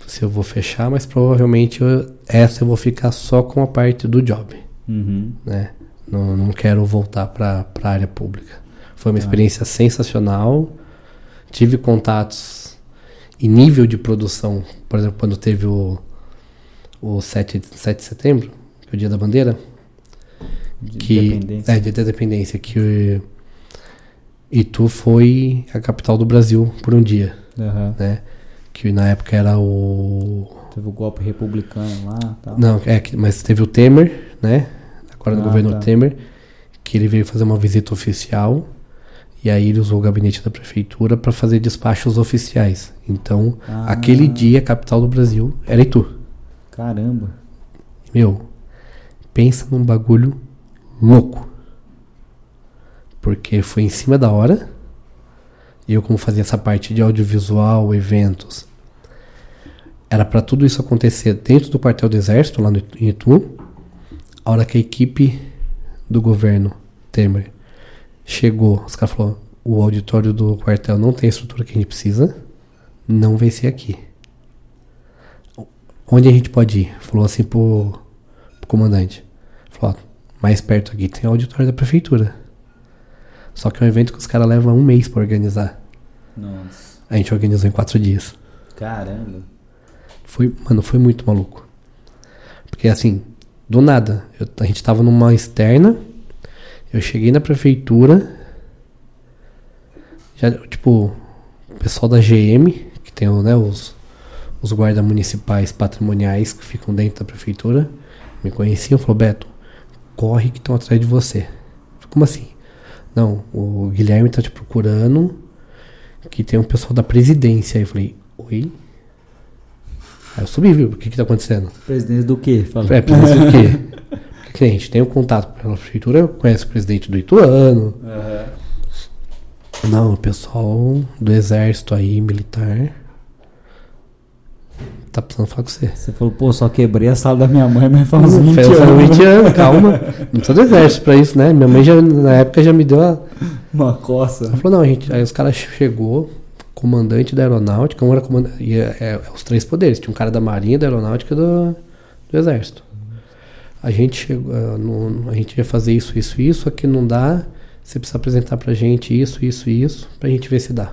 Se eu vou fechar, mas provavelmente eu- essa eu vou ficar só com a parte do job. Uhum. né? Não, não quero voltar para a área pública. Foi uma Tá. experiência sensacional. Tive contatos e nível de produção, por exemplo, quando teve o, o 7, de- 7 de setembro, o dia da bandeira, De que é dia da independência, que Itu foi a capital do Brasil por um dia, Aham. né? Que na época era o Teve o golpe republicano lá tal. Não, é mas teve o Temer, né? Agora no Ah, governo tá. Temer, que ele veio fazer uma visita oficial e aí ele usou o gabinete da prefeitura para fazer despachos oficiais. Então, Ah. aquele dia a capital do Brasil era Itu. Caramba. Meu, pensa num bagulho louco. Porque foi em cima da hora. Eu, como fazia essa parte de audiovisual, eventos, era para tudo isso acontecer dentro do quartel do Exército, lá no em Itu. A hora que a equipe do governo Temer chegou, os caras falaram: o auditório do quartel não tem a estrutura que a gente precisa, não vai ser aqui. Onde a gente pode ir? Falou assim pro comandante. Falou, ó, mais perto aqui tem o auditório da prefeitura. Só que é um evento que os caras levam um mês pra organizar. Nossa. A gente organizou em quatro dias. Caramba. Foi, mano, foi muito maluco. Porque assim, do nada, eu- a gente tava numa externa, eu cheguei na prefeitura, já, tipo, o pessoal da GM, que tem né, os, os guardas municipais patrimoniais que ficam dentro da prefeitura, me conheciam falou, Beto, corre que estão atrás de você. Eu falei, Como assim? Não, o Guilherme tá te procurando, que tem um pessoal da presidência. Aí eu falei, oi? Aí eu subi, viu? O que que tá acontecendo? Presidente do quê? Fala. É, presidente do quê? Porque a gente tem um contato pela prefeitura, conhece o presidente do Ituano. Aham. Não, o pessoal do exército aí, militar. Tá precisando falar com você. Você falou, pô, só quebrei a sala da minha mãe, mas faz uns 20 Faz uns anos. 20 anos, calma. Não precisa do exército pra isso, né? Minha mãe já, na época já me deu a. Uma coça. Ela falou, não, gente. Aí os caras chegou, comandante da aeronáutica, um era comandante. E é, é- os três poderes. Tinha um cara da marinha, da aeronáutica e do, do exército. A gente chegou. no- a gente ia fazer isso, isso, isso, aqui não dá. Você precisa apresentar pra gente isso, isso e isso, pra gente ver se dá.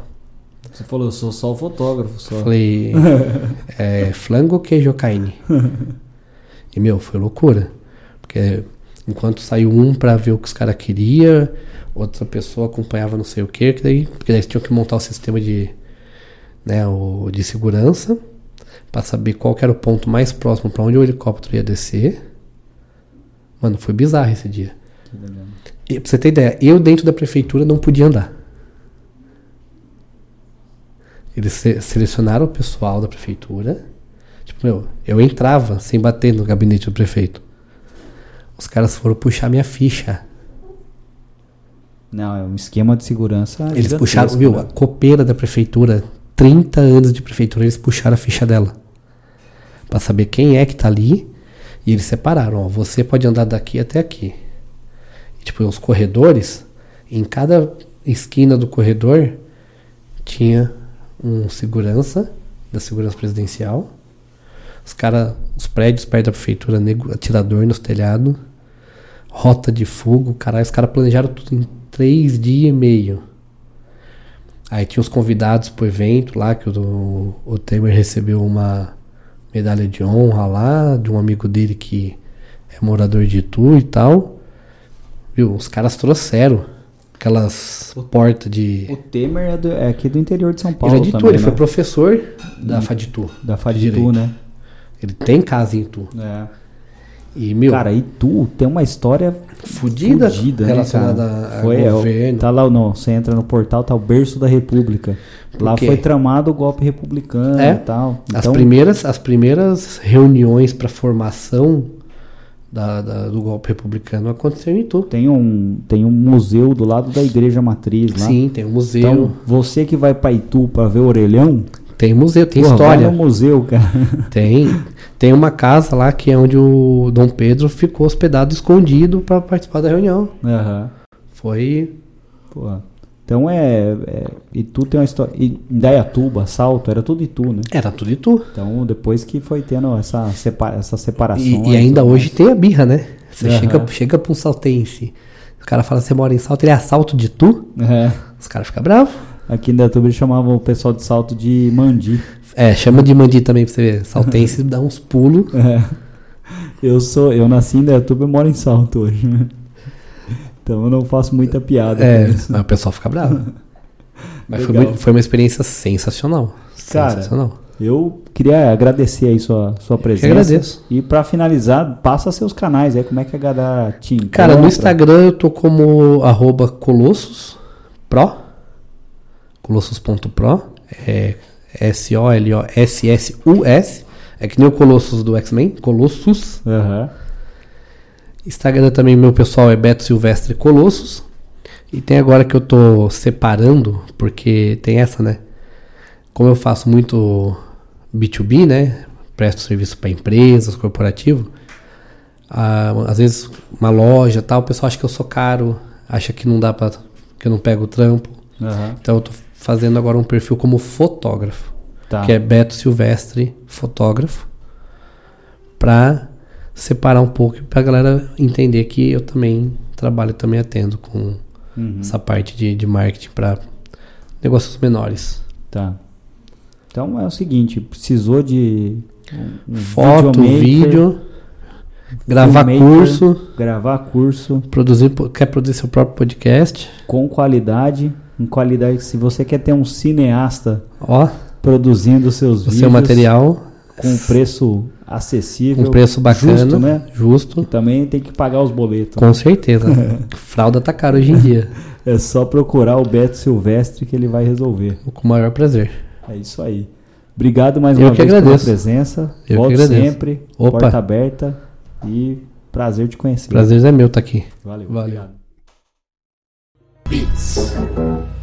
Você falou, eu sou só o fotógrafo. Só. Falei, é, flango queijo carne. E, meu, foi loucura. Porque enquanto saiu um pra ver o que os caras queriam, outra pessoa acompanhava não sei o quê, que daí, porque daí eles tinham que montar o sistema de, né, o, de segurança pra saber qual que era o ponto mais próximo pra onde o helicóptero ia descer. Mano, foi bizarro esse dia. Que. E, pra você ter ideia, eu dentro da prefeitura não podia andar. Eles se- selecionaram o pessoal da prefeitura. Tipo, meu, eu entrava sem bater no gabinete do prefeito. Os caras foram puxar minha ficha. Não, é um esquema de segurança. Eles puxaram, viu, né? a copeira da prefeitura, 30 anos de prefeitura, eles puxaram a ficha dela. Pra saber quem é que tá ali. E eles separaram, ó, você pode andar daqui até aqui. E, tipo, os corredores, em cada esquina do corredor tinha um segurança da segurança presidencial. Os cara, os prédios perto da prefeitura, nego, atirador nos telhados, rota de fuga, caralho, os caras planejaram tudo em três dias e meio. Aí tinha os convidados pro evento lá, que o, o Temer recebeu uma medalha de honra lá, de um amigo dele que é morador de Itu e tal. Viu? Os caras trouxeram aquelas portas de. O Temer é, do- é aqui do interior de São Paulo. Ele é de Itu, ele né? foi professor da Faditu. Da Faditu, né? Ele tem casa em Itu. É. E, meu, Cara, Itu tem uma história fudida, fudida, né, relacionada cara? a, Foi, é, governo. Tá lá, não, você entra no portal, tá o berço da República. Lá foi tramado o golpe republicano É. e tal. As, Então, primeiras, as primeiras reuniões para formação da, da- do golpe republicano aconteceu em Itu. tem um, tem um museu do lado da igreja matriz lá. Sim, tem um museu. Então, você que vai pra Itu pra ver o orelhão, tem museu, tem vai história. no museu, cara. Tem. Tem uma casa lá que é onde o Dom Pedro ficou hospedado escondido para participar da reunião. Aham. Foi. Porra. Então é, é. Itu tem uma história. Indaiatuba, Salto, era tudo Itu, né? Era tudo Itu. Então depois que foi tendo essa, separa, essa separação. E, e ainda hoje tem a birra, né? Você Aham. chega, chega pra um saltense. O cara fala, você mora em Salto, ele é assalto de Tu? É. Os caras ficam bravos. Aqui em Indaiatuba eles chamavam o pessoal de Salto de Mandi. É, chama de mandi também pra você ver. Saltense dá uns pulos. É. Eu sou, eu nasci em Indaiatuba e moro em Salto hoje. né? Então eu não faço muita piada É, o pessoal fica bravo. Mas foi, muito- foi uma experiência sensacional. Cara, Sensacional. Eu queria agradecer aí sua, sua presença. Eu agradeço. E para finalizar, passa seus canais aí, como é que a galera te encontra? Cara, no Instagram eu tô como arroba Colossus Pro. Colossus.pro. É S-O-L-O-S-S-U-S. É que nem o Colossus do X-Men. Colossus. Uhum. Instagram também, meu pessoal é Beto Silvestre Colossus. E tem agora que eu tô separando, porque tem essa, né? Como eu faço muito B2B, né? Presto serviço para empresas, corporativo. Ah, às vezes uma loja tal, o pessoal acha que eu sou caro, acha que não dá para que eu não pego o trampo. Uhum. Então eu tô fazendo agora um perfil como fotógrafo, Tá. que é Beto Silvestre Fotógrafo, pra separar um pouco pra galera entender que eu também trabalho, também atendo com Uhum. essa parte de, de marketing para negócios menores. Tá. Então é o seguinte, precisou de um, Foto, videomaker, vídeo, gravar filmmaker, curso, gravar curso produzir, quer produzir seu próprio podcast. com qualidade, em qualidade. Se você quer ter um cineasta Ó, produzindo seus o vídeos seu material com preço acessível, um preço bacana, justo, né? justo, Que também tem que pagar os boletos. com certeza. Fralda tá caro hoje em dia, É só procurar o Beto Silvestre que ele vai resolver. com o maior prazer. É isso aí. Obrigado mais Eu uma que vez agradeço. pela presença. Eu que Volte agradeço. sempre. Opa. Porta aberta. E prazer te conhecer. Prazer é meu estar aqui. Valeu. Valeu. Obrigado. Beats.